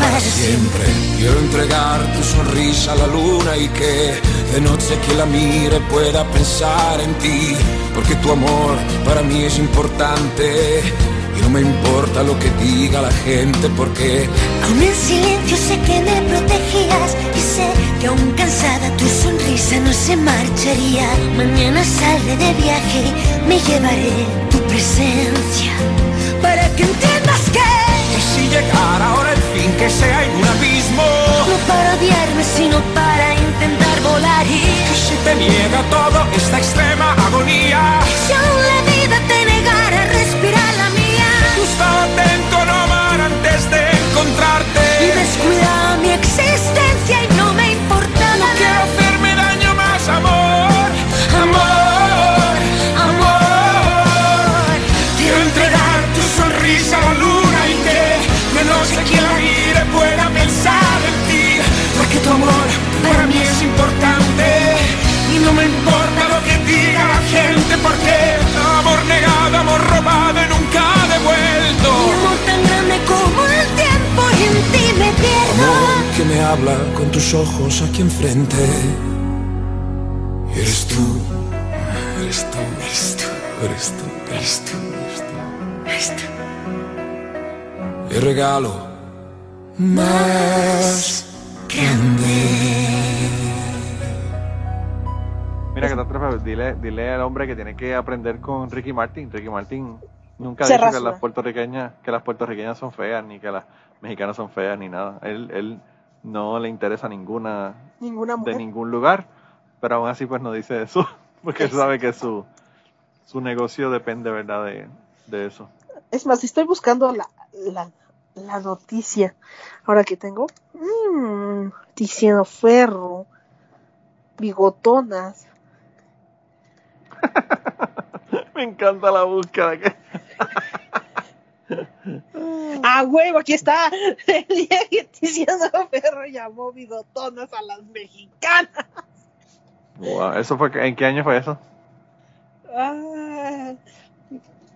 Para siempre. Quiero entregar tu sonrisa a la luna y que de noche que la mire pueda pensar en ti. Porque tu amor para mí es importante. Y no me importa lo que diga la gente porque Aún en silencio sé que me protegías y sé que aún cansada tu sonrisa no se marcharía. Mañana saldré de viaje y me llevaré tu presencia para que entiendas que Y si llegara ahora que sea en un abismo. No para odiarme sino para intentar volar. Y Y si te niega todo esta extrema agonía. si aún la vida te negara a respirar la mía. Tú estaba atento no amar antes de y encontrarte descuidaba mi existencia amor robado y nunca devuelto Mi amor tan grande como el tiempo y en ti me pierdo Amor que me habla con tus ojos aquí enfrente. Y Eres tú, eres tú, eres tú, eres tú, eres tú, eres tú. El regalo más grande. Dile, dile al hombre que tiene que aprender con Ricky Martin. Ricky Martin nunca Se dicho que las puertorriqueñas, que las puertorriqueñas son feas, ni que las mexicanas son feas, ni nada. Él, él no le interesa ninguna Ninguna de mujer. ningún lugar, pero aún así pues no dice eso, [laughs] porque él sabe que su, su negocio depende, ¿verdad?, de, de eso. Es más, estoy buscando la, la, la noticia. Ahora que tengo. Mmm, Tiziano Ferro. Bigotonas. [laughs] Me encanta la búsqueda que... [laughs] ¡Ah, huevo! Aquí está. El día que Tiziano Ferro llamó bigotonas a las mexicanas. Wow, ¿Eso fue, ¿En qué año fue eso? Ah,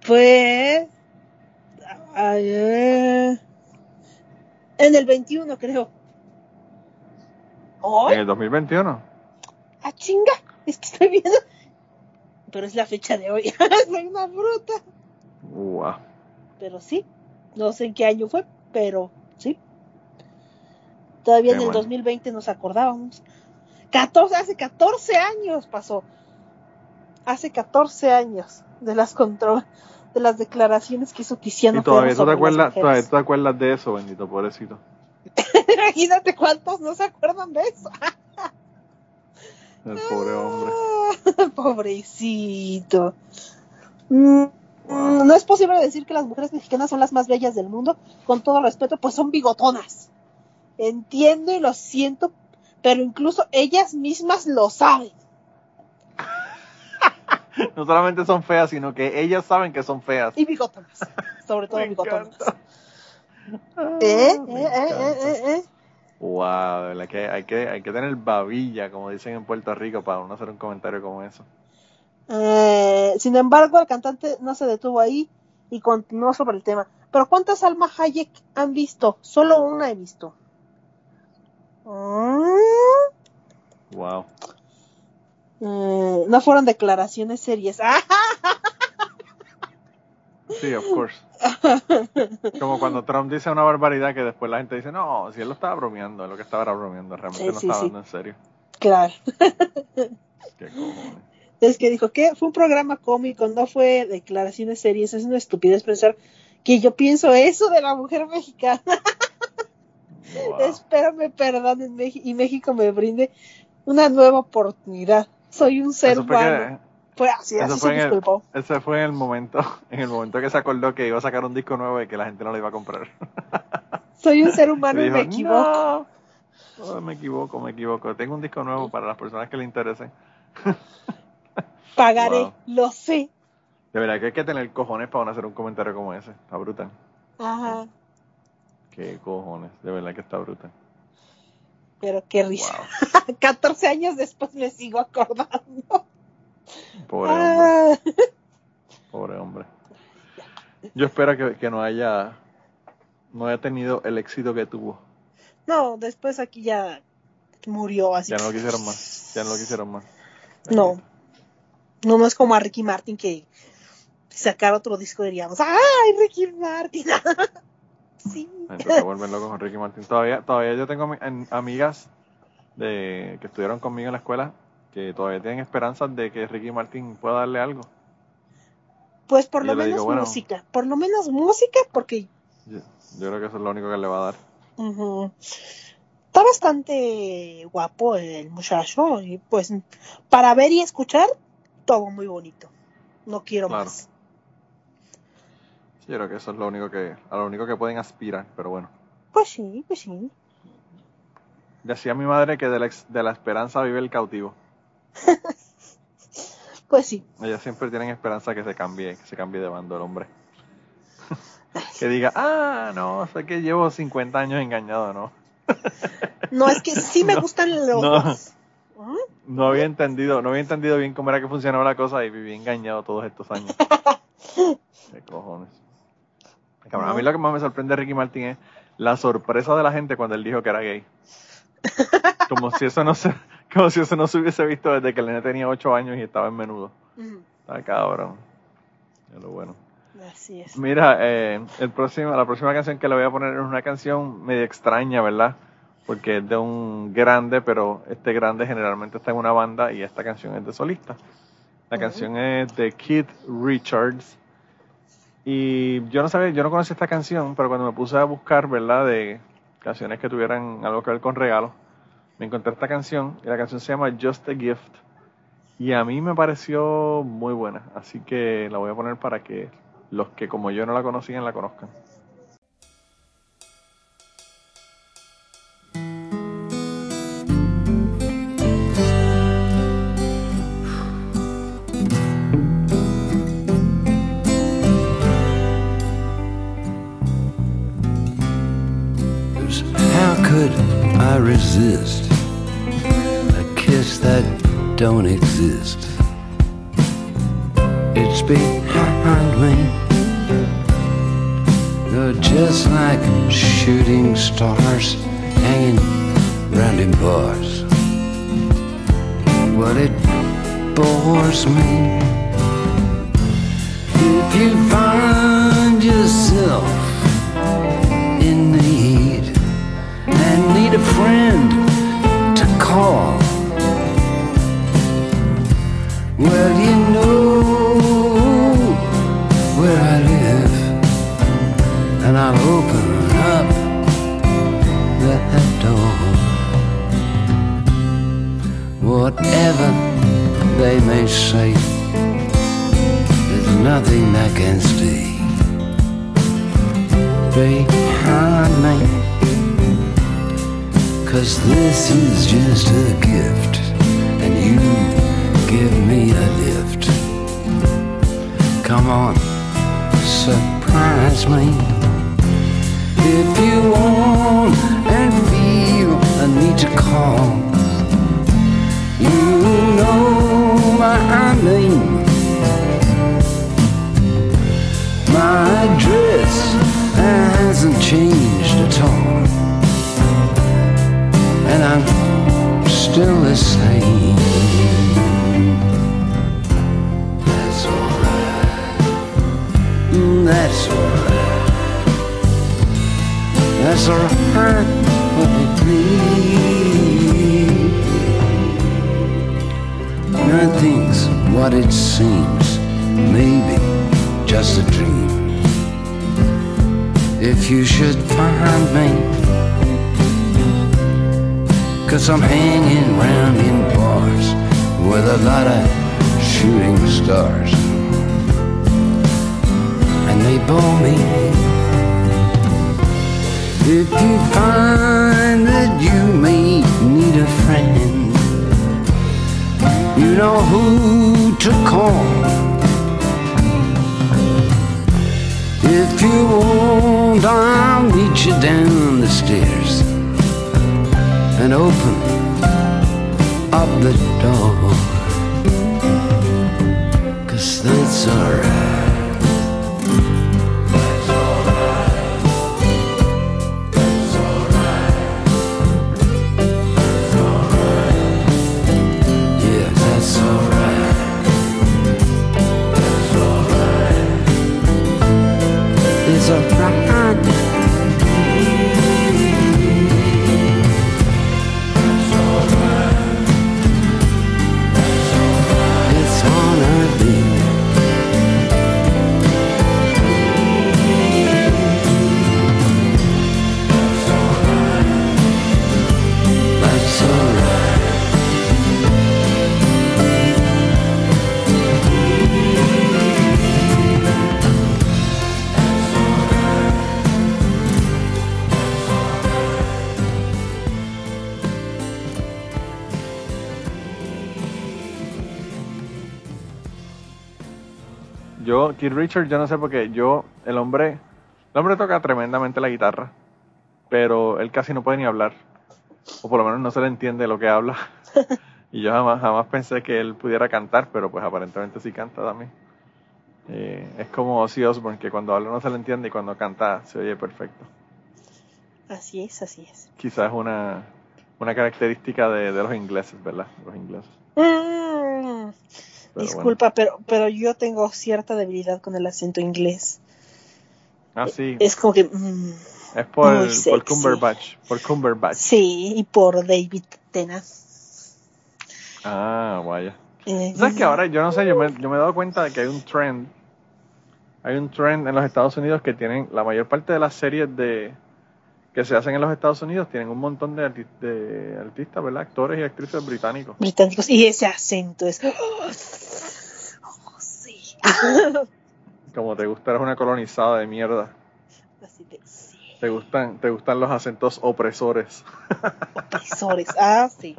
pues. ayer- en el 21, creo. ¿Hoy? En el 2021. ¡Ah, chinga! Es que estoy viendo. Pero es la fecha de hoy. [laughs] Soy una bruta. Wow. Pero sí. No sé en qué año fue, pero sí. Todavía Qué en el bueno. 2020 nos acordábamos. 14, hace 14 años pasó. Hace 14 años de las contro de las declaraciones que hizo Tiziano Y todavía tú te acuerdas, todavía tú te acuerdas de eso, bendito pobrecito. [laughs] Imagínate cuántos no se acuerdan de eso. El pobre hombre. Ah, [laughs] Pobrecito. Mm, No es posible decir que las mujeres mexicanas son las más bellas del mundo, con todo respeto, pues son bigotonas. Entiendo y lo siento, pero incluso ellas mismas lo saben. [laughs] No solamente son feas, sino que ellas saben que son feas. Y bigotonas, sobre todo [laughs] bigotonas. encanta. ¿Eh? ¿Eh? ¿Eh? encanta. ¿Eh? ¿Eh? Wow, verdad que hay que hay que tener babilla, como dicen en Puerto Rico, para uno hacer un comentario como eso. Eh, sin embargo, el cantante no se detuvo ahí y continuó sobre el tema. Pero ¿cuántas Alma Hayek han visto? Solo una he visto. Mm, Wow. eh, no fueron declaraciones serias. ¡Ah! [laughs] Sí, of course. [laughs] Como cuando Trump dice una barbaridad que después la gente dice, no, si él lo estaba bromeando, lo que estaba era bromeando, realmente Sí, no sí, estaba sí. hablando en serio. Claro. [laughs] Qué cojones. Es que dijo que fue un programa cómico, no fue declaraciones serias. Es una estupidez pensar que yo pienso eso de la mujer mexicana. [laughs] Wow. Espero me perdonen y México me brinde una nueva oportunidad. Soy un ser humano. Fue así, Eso así fue se en el-. Ese fue en el momento, [laughs] en el momento que se acordó que iba a sacar un disco nuevo y que la gente no lo iba a comprar. [laughs] Soy un ser humano Y y dijo, me equivoco. "No, no, me equivoco, me equivoco. Tengo un disco nuevo para las personas que le interesen. [laughs] Pagaré, Wow. lo sé. De verdad que hay que tener cojones para hacer un comentario como ese. Está brutal. Ajá. Qué cojones. De verdad que está brutal. Pero qué risa. Wow. 14 años después me sigo acordando. Pobre hombre. Ah. Pobre hombre. Yo espero que, que no haya no haya tenido el éxito que tuvo No, después aquí ya murió así. Ya no lo quisieron más. Ya no lo quisieron más. No. No, no es como a Ricky Martin que sacar otro disco diríamos, ¡ay, Ricky Martin! [laughs] sí. Entonces vuelven locos con Ricky Martin. Todavía, todavía yo tengo ami- en- amigas de que estuvieron conmigo en la escuela que todavía tienen esperanzas de que Ricky Martin pueda darle algo. Pues por lo digo, menos bueno. música. Por lo menos música, porque Yo, yo creo que eso es lo único que le va a dar. está bastante guapo el muchacho. Y pues para ver y escuchar, todo muy bonito. No quiero Claro. más. Sí, yo creo que eso es lo único que, a lo único que pueden aspirar, pero bueno. Pues sí, pues sí. Decía mi madre que de la, de la esperanza vive el cautivo. [laughs] Pues sí. Ellas siempre tienen esperanza que se cambie, que se cambie de bando el hombre. [laughs] que diga, ah, no, sé que llevo 50 años engañado, ¿no? No, es que sí me [laughs] No, gustan los no. ¿Mm? No había entendido, no había entendido bien cómo era que funcionaba la cosa y viví engañado todos estos años. Qué cojones. Cabrón, A mí lo que más me sorprende de Ricky Martin es la sorpresa de la gente cuando él dijo que era gay. Como si eso no se, como si eso no se hubiese visto desde que el nene tenía 8 años y estaba en menudo. Ujú, Está cabrón. Es lo bueno. Así es. Mira, eh, el próximo, la próxima canción que le voy a poner es una canción medio extraña, ¿verdad? Porque es de un grande, pero este grande generalmente está en una banda y esta canción es de solista. La canción es de Keith Richards. Y yo no sabía, yo no conocía esta canción, pero cuando me puse a buscar, ¿verdad? De canciones que tuvieran algo que ver con regalos, me encontré esta canción y la canción se llama Just a Gift. Y a mí me pareció muy buena, así que la voy a poner para que los que como yo no la conocían la conozcan. Don't exist? It's behind me. They're just like shooting stars hanging round in bars. Well, it bores me. Cause I'm hanging round in bars with a lot of shooting stars. And they bore me. If you find that you may need a friend, you know who to call. If you want, I'll meet you down the stairs and open up the door. Cause that's alright. Keith Richards, yo no sé por qué. Yo, el hombre, el hombre toca tremendamente la guitarra, pero él casi no puede ni hablar. O por lo menos no se le entiende lo que habla. [laughs] y yo jamás, jamás pensé que él pudiera cantar, pero pues aparentemente sí canta también. Eh, es como Ozzy Osbourne, que cuando habla no se le entiende y cuando canta se oye perfecto. Así es, así es. Quizás es una, una característica de, de los ingleses, ¿verdad? Los ingleses. Mm, Pero disculpa, pero, pero yo tengo cierta debilidad con el acento inglés. bueno. Ah, sí. Es como que... mm, Es por, por. Cumberbatch. Por Cumberbatch. sí, y por David Tennant. Ah, vaya. Eh, ¿Sabes que ahora yo no sé, yo me, yo me he dado cuenta de que hay un trend, hay un trend en los Estados Unidos que tienen, la mayor parte de las series de que se hacen en los Estados Unidos tienen un montón de, arti- de artistas, ¿verdad? Actores y actrices británicos. británicos y ese acento es oh, sí [laughs] Como te gusta, eres una colonizada de mierda. así de sí Te gustan, te gustan los acentos opresores. opresores ah sí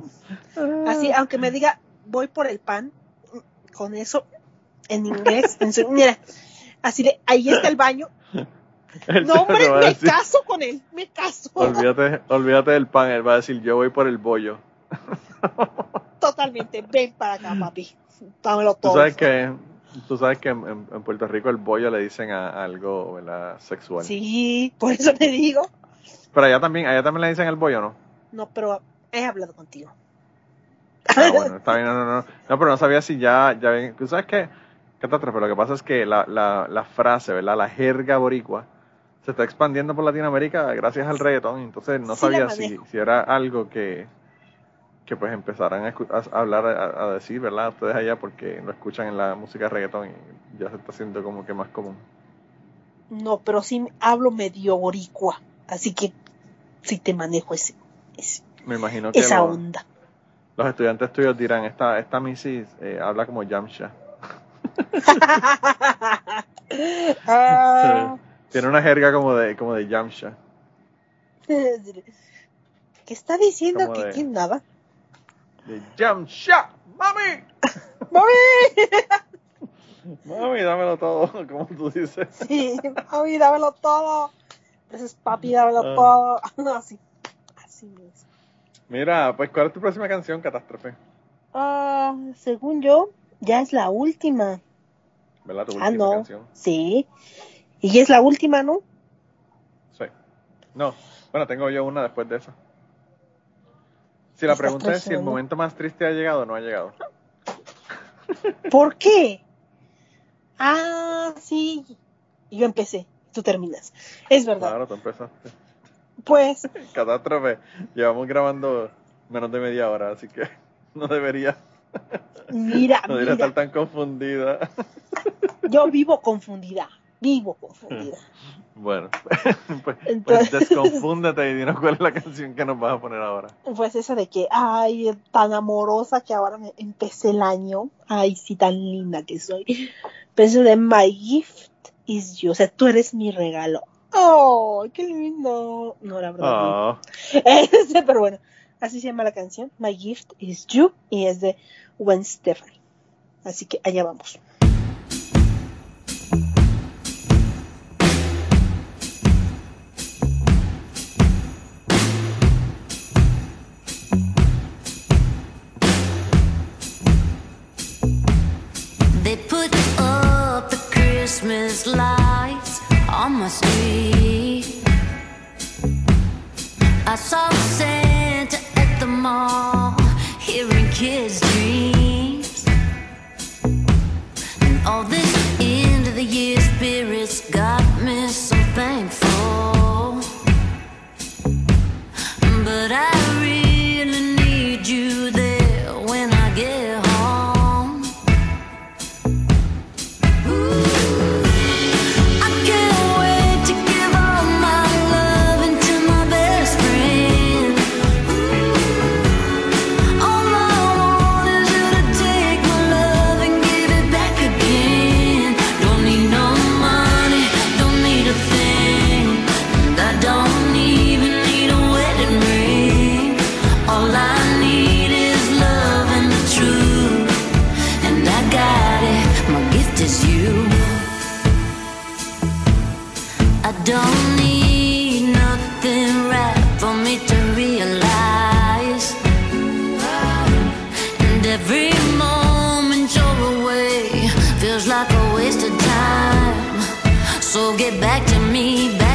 así aunque me diga voy por el pan con eso en inglés en su- mira así de ahí está el baño [laughs] No hombre me decir, caso con él me caso olvídate, olvídate del pan, él va a decir, yo voy por el bollo. [laughs] totalmente ven para acá papi dámelo Tú todo sabes que, tú sabes que en, en- en Puerto Rico el bollo le dicen a, a algo, ¿verdad? Sexual. sí por eso te digo Pero allá también, allá también le dicen el bollo, ¿no? no pero he hablado contigo Ah, bueno, está bien, no, no, no. No, pero no sabía si ya, ya ven. ¿Tú sabes qué? Catástrofe, lo que pasa es que la, la, la frase, ¿verdad? La jerga boricua se está expandiendo por Latinoamérica gracias al reggaetón. Entonces no Sí, sabía si, si era algo que, que pues empezaran a, a hablar, a, a decir, ¿verdad? Ustedes allá porque lo escuchan en la música reggaetón y ya se está haciendo como que más común. No, pero sí hablo medio boricua, así que sí te manejo ese, ese- Me imagino que esa lo- onda. los estudiantes tuyos dirán, esta, esta Missy eh, habla como Yamcha. [laughs] Ah, [laughs] Tiene una jerga como de, como de Yamcha. [laughs] ¿Qué está diciendo? Que de- quién nada? De Yamcha, mami. [laughs] ¡Mami! [laughs] Mami, dámelo todo, como tú dices. Sí, mami, dámelo todo. Ese es papi, dámelo Ah. todo. Así, así es. Mira, pues, ¿cuál es tu próxima canción, Catástrofe? Ah, según yo, ya es la última. ¿Verdad? Tu Ah, última no. canción. Sí. Y es la última, ¿no? Sí. No, bueno, tengo yo una después de esa. Si la pregunta es si el momento más triste ha llegado o no ha llegado. ¿Por qué? Ah, sí. Yo empecé, tú terminas. Es verdad. Claro, tú empezaste. Pues, [laughs] Catástrofe, llevamos grabando menos de media hora, así que [laughs] no debería, mira, [laughs] no debería mira, estar tan confundida. yo vivo confundida. Vivo confundida. Bueno, [laughs] pues, Entonces- pues desconfúndete y dinos cuál es la canción que nos vas a poner ahora. Pues esa de que, ay, tan amorosa que ahora me empecé el año. Ay, sí, tan linda que soy. Pensé de My Gift is You. O sea, tú eres mi regalo. Oh, qué lindo. No, la verdad. no. Ah, Ese, [laughs] pero bueno, así se llama la canción. My Gift is You. Y es de Gwen Stefani. Así que allá vamos. So get back to me,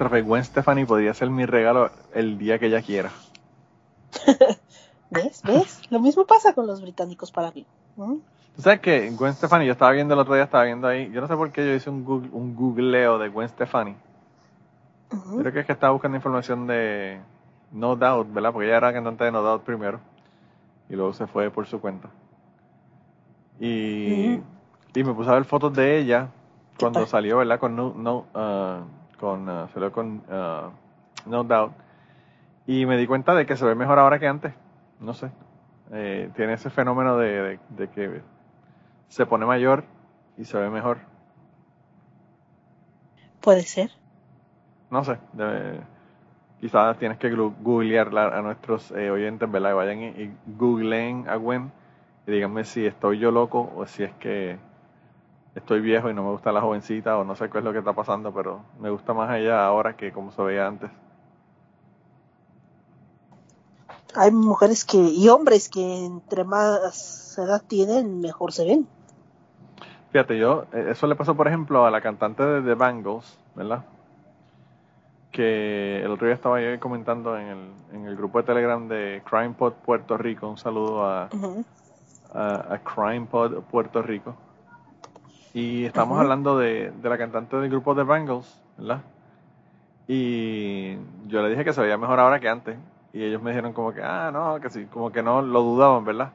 Catástrofe, Gwen Stefani podría ser mi regalo el día que ella quiera. [laughs] ¿Ves? ¿Ves? Lo mismo pasa con los británicos para mí. ¿Mm? Tú sabes que Gwen Stefani, yo estaba viendo el otro día, estaba viendo ahí, yo no sé por qué yo hice un, google- un googleo de Gwen Stefani. Ujú. Creo que es que estaba buscando información de No Doubt, ¿verdad? Porque ella era cantante de No Doubt primero. Y luego se fue por su cuenta. Y, Ujú. y me puse a ver fotos de ella cuando salió, ¿verdad? Con No, no, ah, con, ah, salió con ah, No Doubt. Y me di cuenta de que se ve mejor ahora que antes. No sé. Eh, tiene ese fenómeno de, de- de que se pone mayor y se ve mejor. Puede ser. No sé, quizás tienes que googlear a nuestros eh, oyentes, ¿verdad? Vayan y, y googleen a Gwen y díganme si estoy yo loco o si es que estoy viejo y no me gusta la jovencita o no sé qué es lo que está pasando, pero me gusta más ella ahora que como se veía antes. Hay mujeres que y hombres que entre más edad tienen, mejor se ven. Fíjate, yo, eh, eso le pasó, por ejemplo, a la cantante de The Bangles, ¿verdad? Que el otro día estaba yo comentando en el, en el grupo de Telegram de Crime Pod Puerto Rico. Un saludo a, a, a Crime Pod Puerto Rico. Y estamos hablando de, de la cantante del grupo The Bangles, ¿verdad? Y yo le dije que se veía mejor ahora que antes. Y ellos me dijeron como que, ah, no, que sí, como que no, lo dudaban, ¿verdad?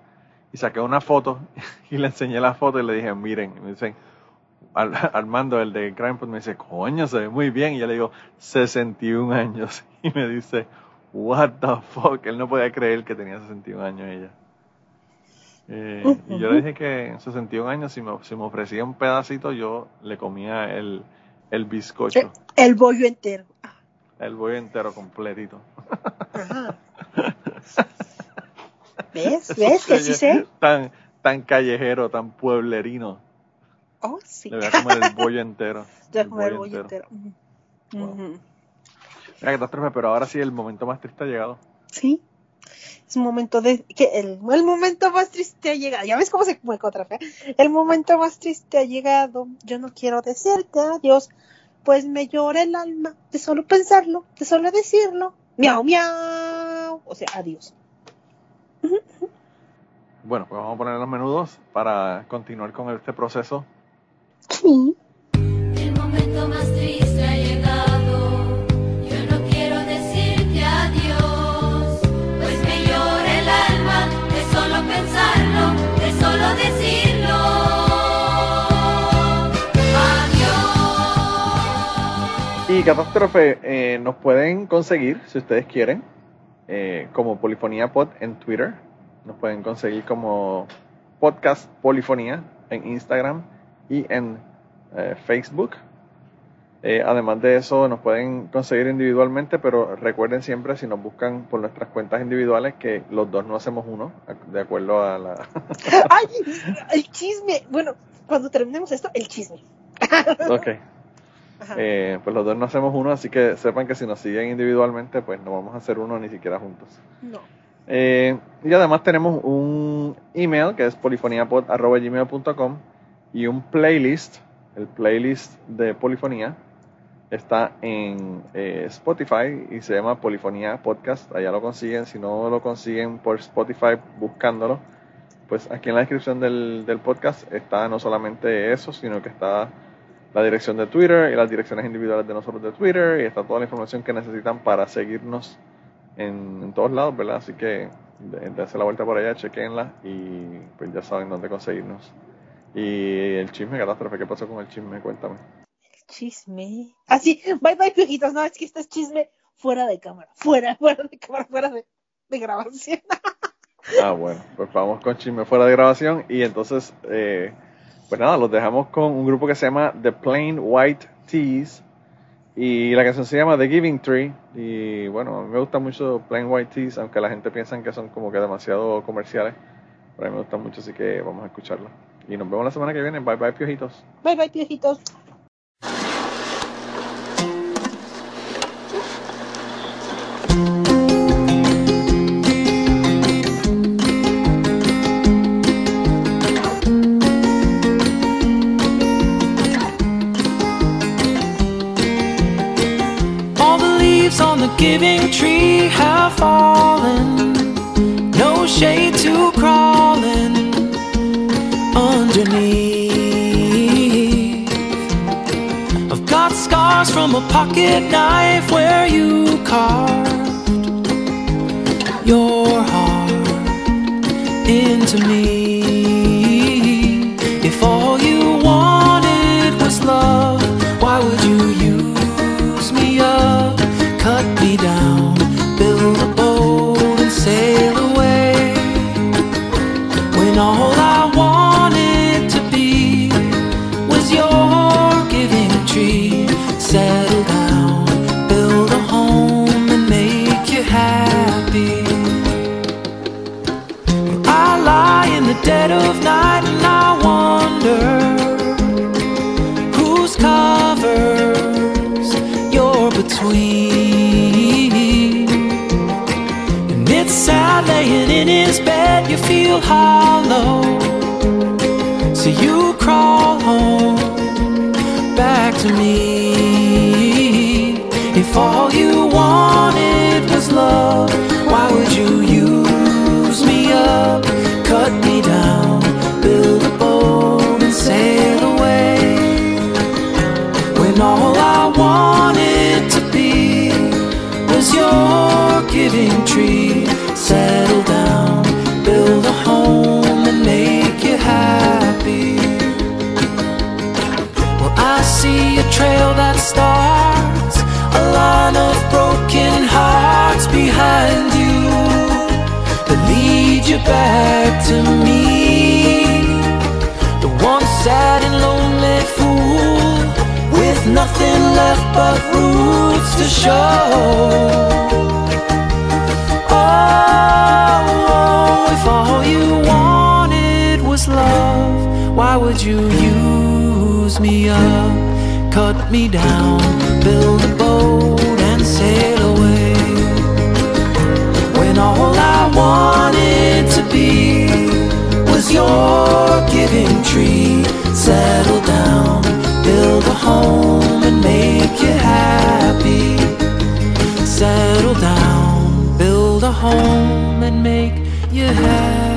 Y saqué una foto [laughs] y le enseñé la foto y le dije, miren, y me dicen, Ar- Armando, el de Crime me dice, coño, se ve muy bien. Y yo le digo, 61 años. [laughs] Y me dice, what the fuck, él no podía creer que tenía 61 años ella. Eh, y yo le dije que en 61 años, si me, si me ofrecía un pedacito, yo le comía el, el bizcocho, Eh, El bollo entero. el bollo entero completito. Ajá. [laughs] ¿Ves? ¿Ves que sí sé? Tan, tan callejero, tan pueblerino. Oh, sí. Le voy a comer el bollo entero. [laughs] Voy a comer el bollo entero. entero. Mira, catástrofe, pero ahora sí el momento más triste ha llegado. Sí. Es un momento de. que el, el momento más triste ha llegado. Ya ves cómo se mueve otra fe. El momento más triste ha llegado. Yo no quiero decirte adiós. Pues me llora el alma de solo pensarlo, de solo decirlo. Miau, miau. O sea, adiós. Bueno, pues vamos a poner los menudos para continuar con este proceso. Sí. El momento más triste ha llegado. Catástrofe, eh, nos pueden conseguir, si ustedes quieren, eh, como Polifonía Pod en Twitter. Nos pueden conseguir como Podcast Polifonía en Instagram y en eh, Facebook. Eh, además de eso, nos pueden conseguir individualmente, pero recuerden siempre, si nos buscan por nuestras cuentas individuales, que los dos no hacemos uno, de acuerdo a la... [laughs] Ay, el chisme. Bueno, cuando terminemos esto, el chisme. ok. Eh, pues los dos no hacemos uno, así que sepan que si nos siguen individualmente, pues no vamos a hacer uno ni siquiera juntos. No. Eh, y además tenemos un email que es polifoniapod.gmail.com y un playlist el playlist de Polifonía está en eh, Spotify y se llama Polifonía Podcast. Allá lo consiguen. Si no lo consiguen por Spotify buscándolo, pues aquí en la descripción del, del podcast está no solamente eso, sino que está la dirección de Twitter y las direcciones individuales de nosotros de Twitter y está toda la información que necesitan para seguirnos en, en todos lados, ¿verdad? Así que de- dense la vuelta por allá, chequenla y pues ya saben dónde conseguirnos. Y el chisme catástrofe, ¿qué pasó con el chisme? Cuéntame. Chisme. Así, bye bye, piojitos. No, es que este es chisme fuera de cámara. Fuera, fuera de cámara, fuera de, de grabación. [laughs] Ah, bueno, pues vamos con chisme fuera de grabación y entonces, eh, pues nada, los dejamos con un grupo que se llama The Plain White Tees y la canción se llama The Giving Tree y bueno, a mí me gusta mucho Plain White Tees, aunque la gente piensa que son como que demasiado comerciales, pero a mí me gustan mucho, así que vamos a escucharlo. Y nos vemos la semana que viene. Bye bye, piojitos. Bye bye, piojitos. Scars from a pocket knife where you carved your heart into me. Feel hollow. So you crawl home back to me. Back to me. The one sad and lonely fool with nothing left but roots to show. Oh, if all you wanted was love, why would you use me up, cut me down, build a boat and sail away? When all I wanted was your giving tree, settle down, build a home and make you happy. Settle down, build a home and make you happy.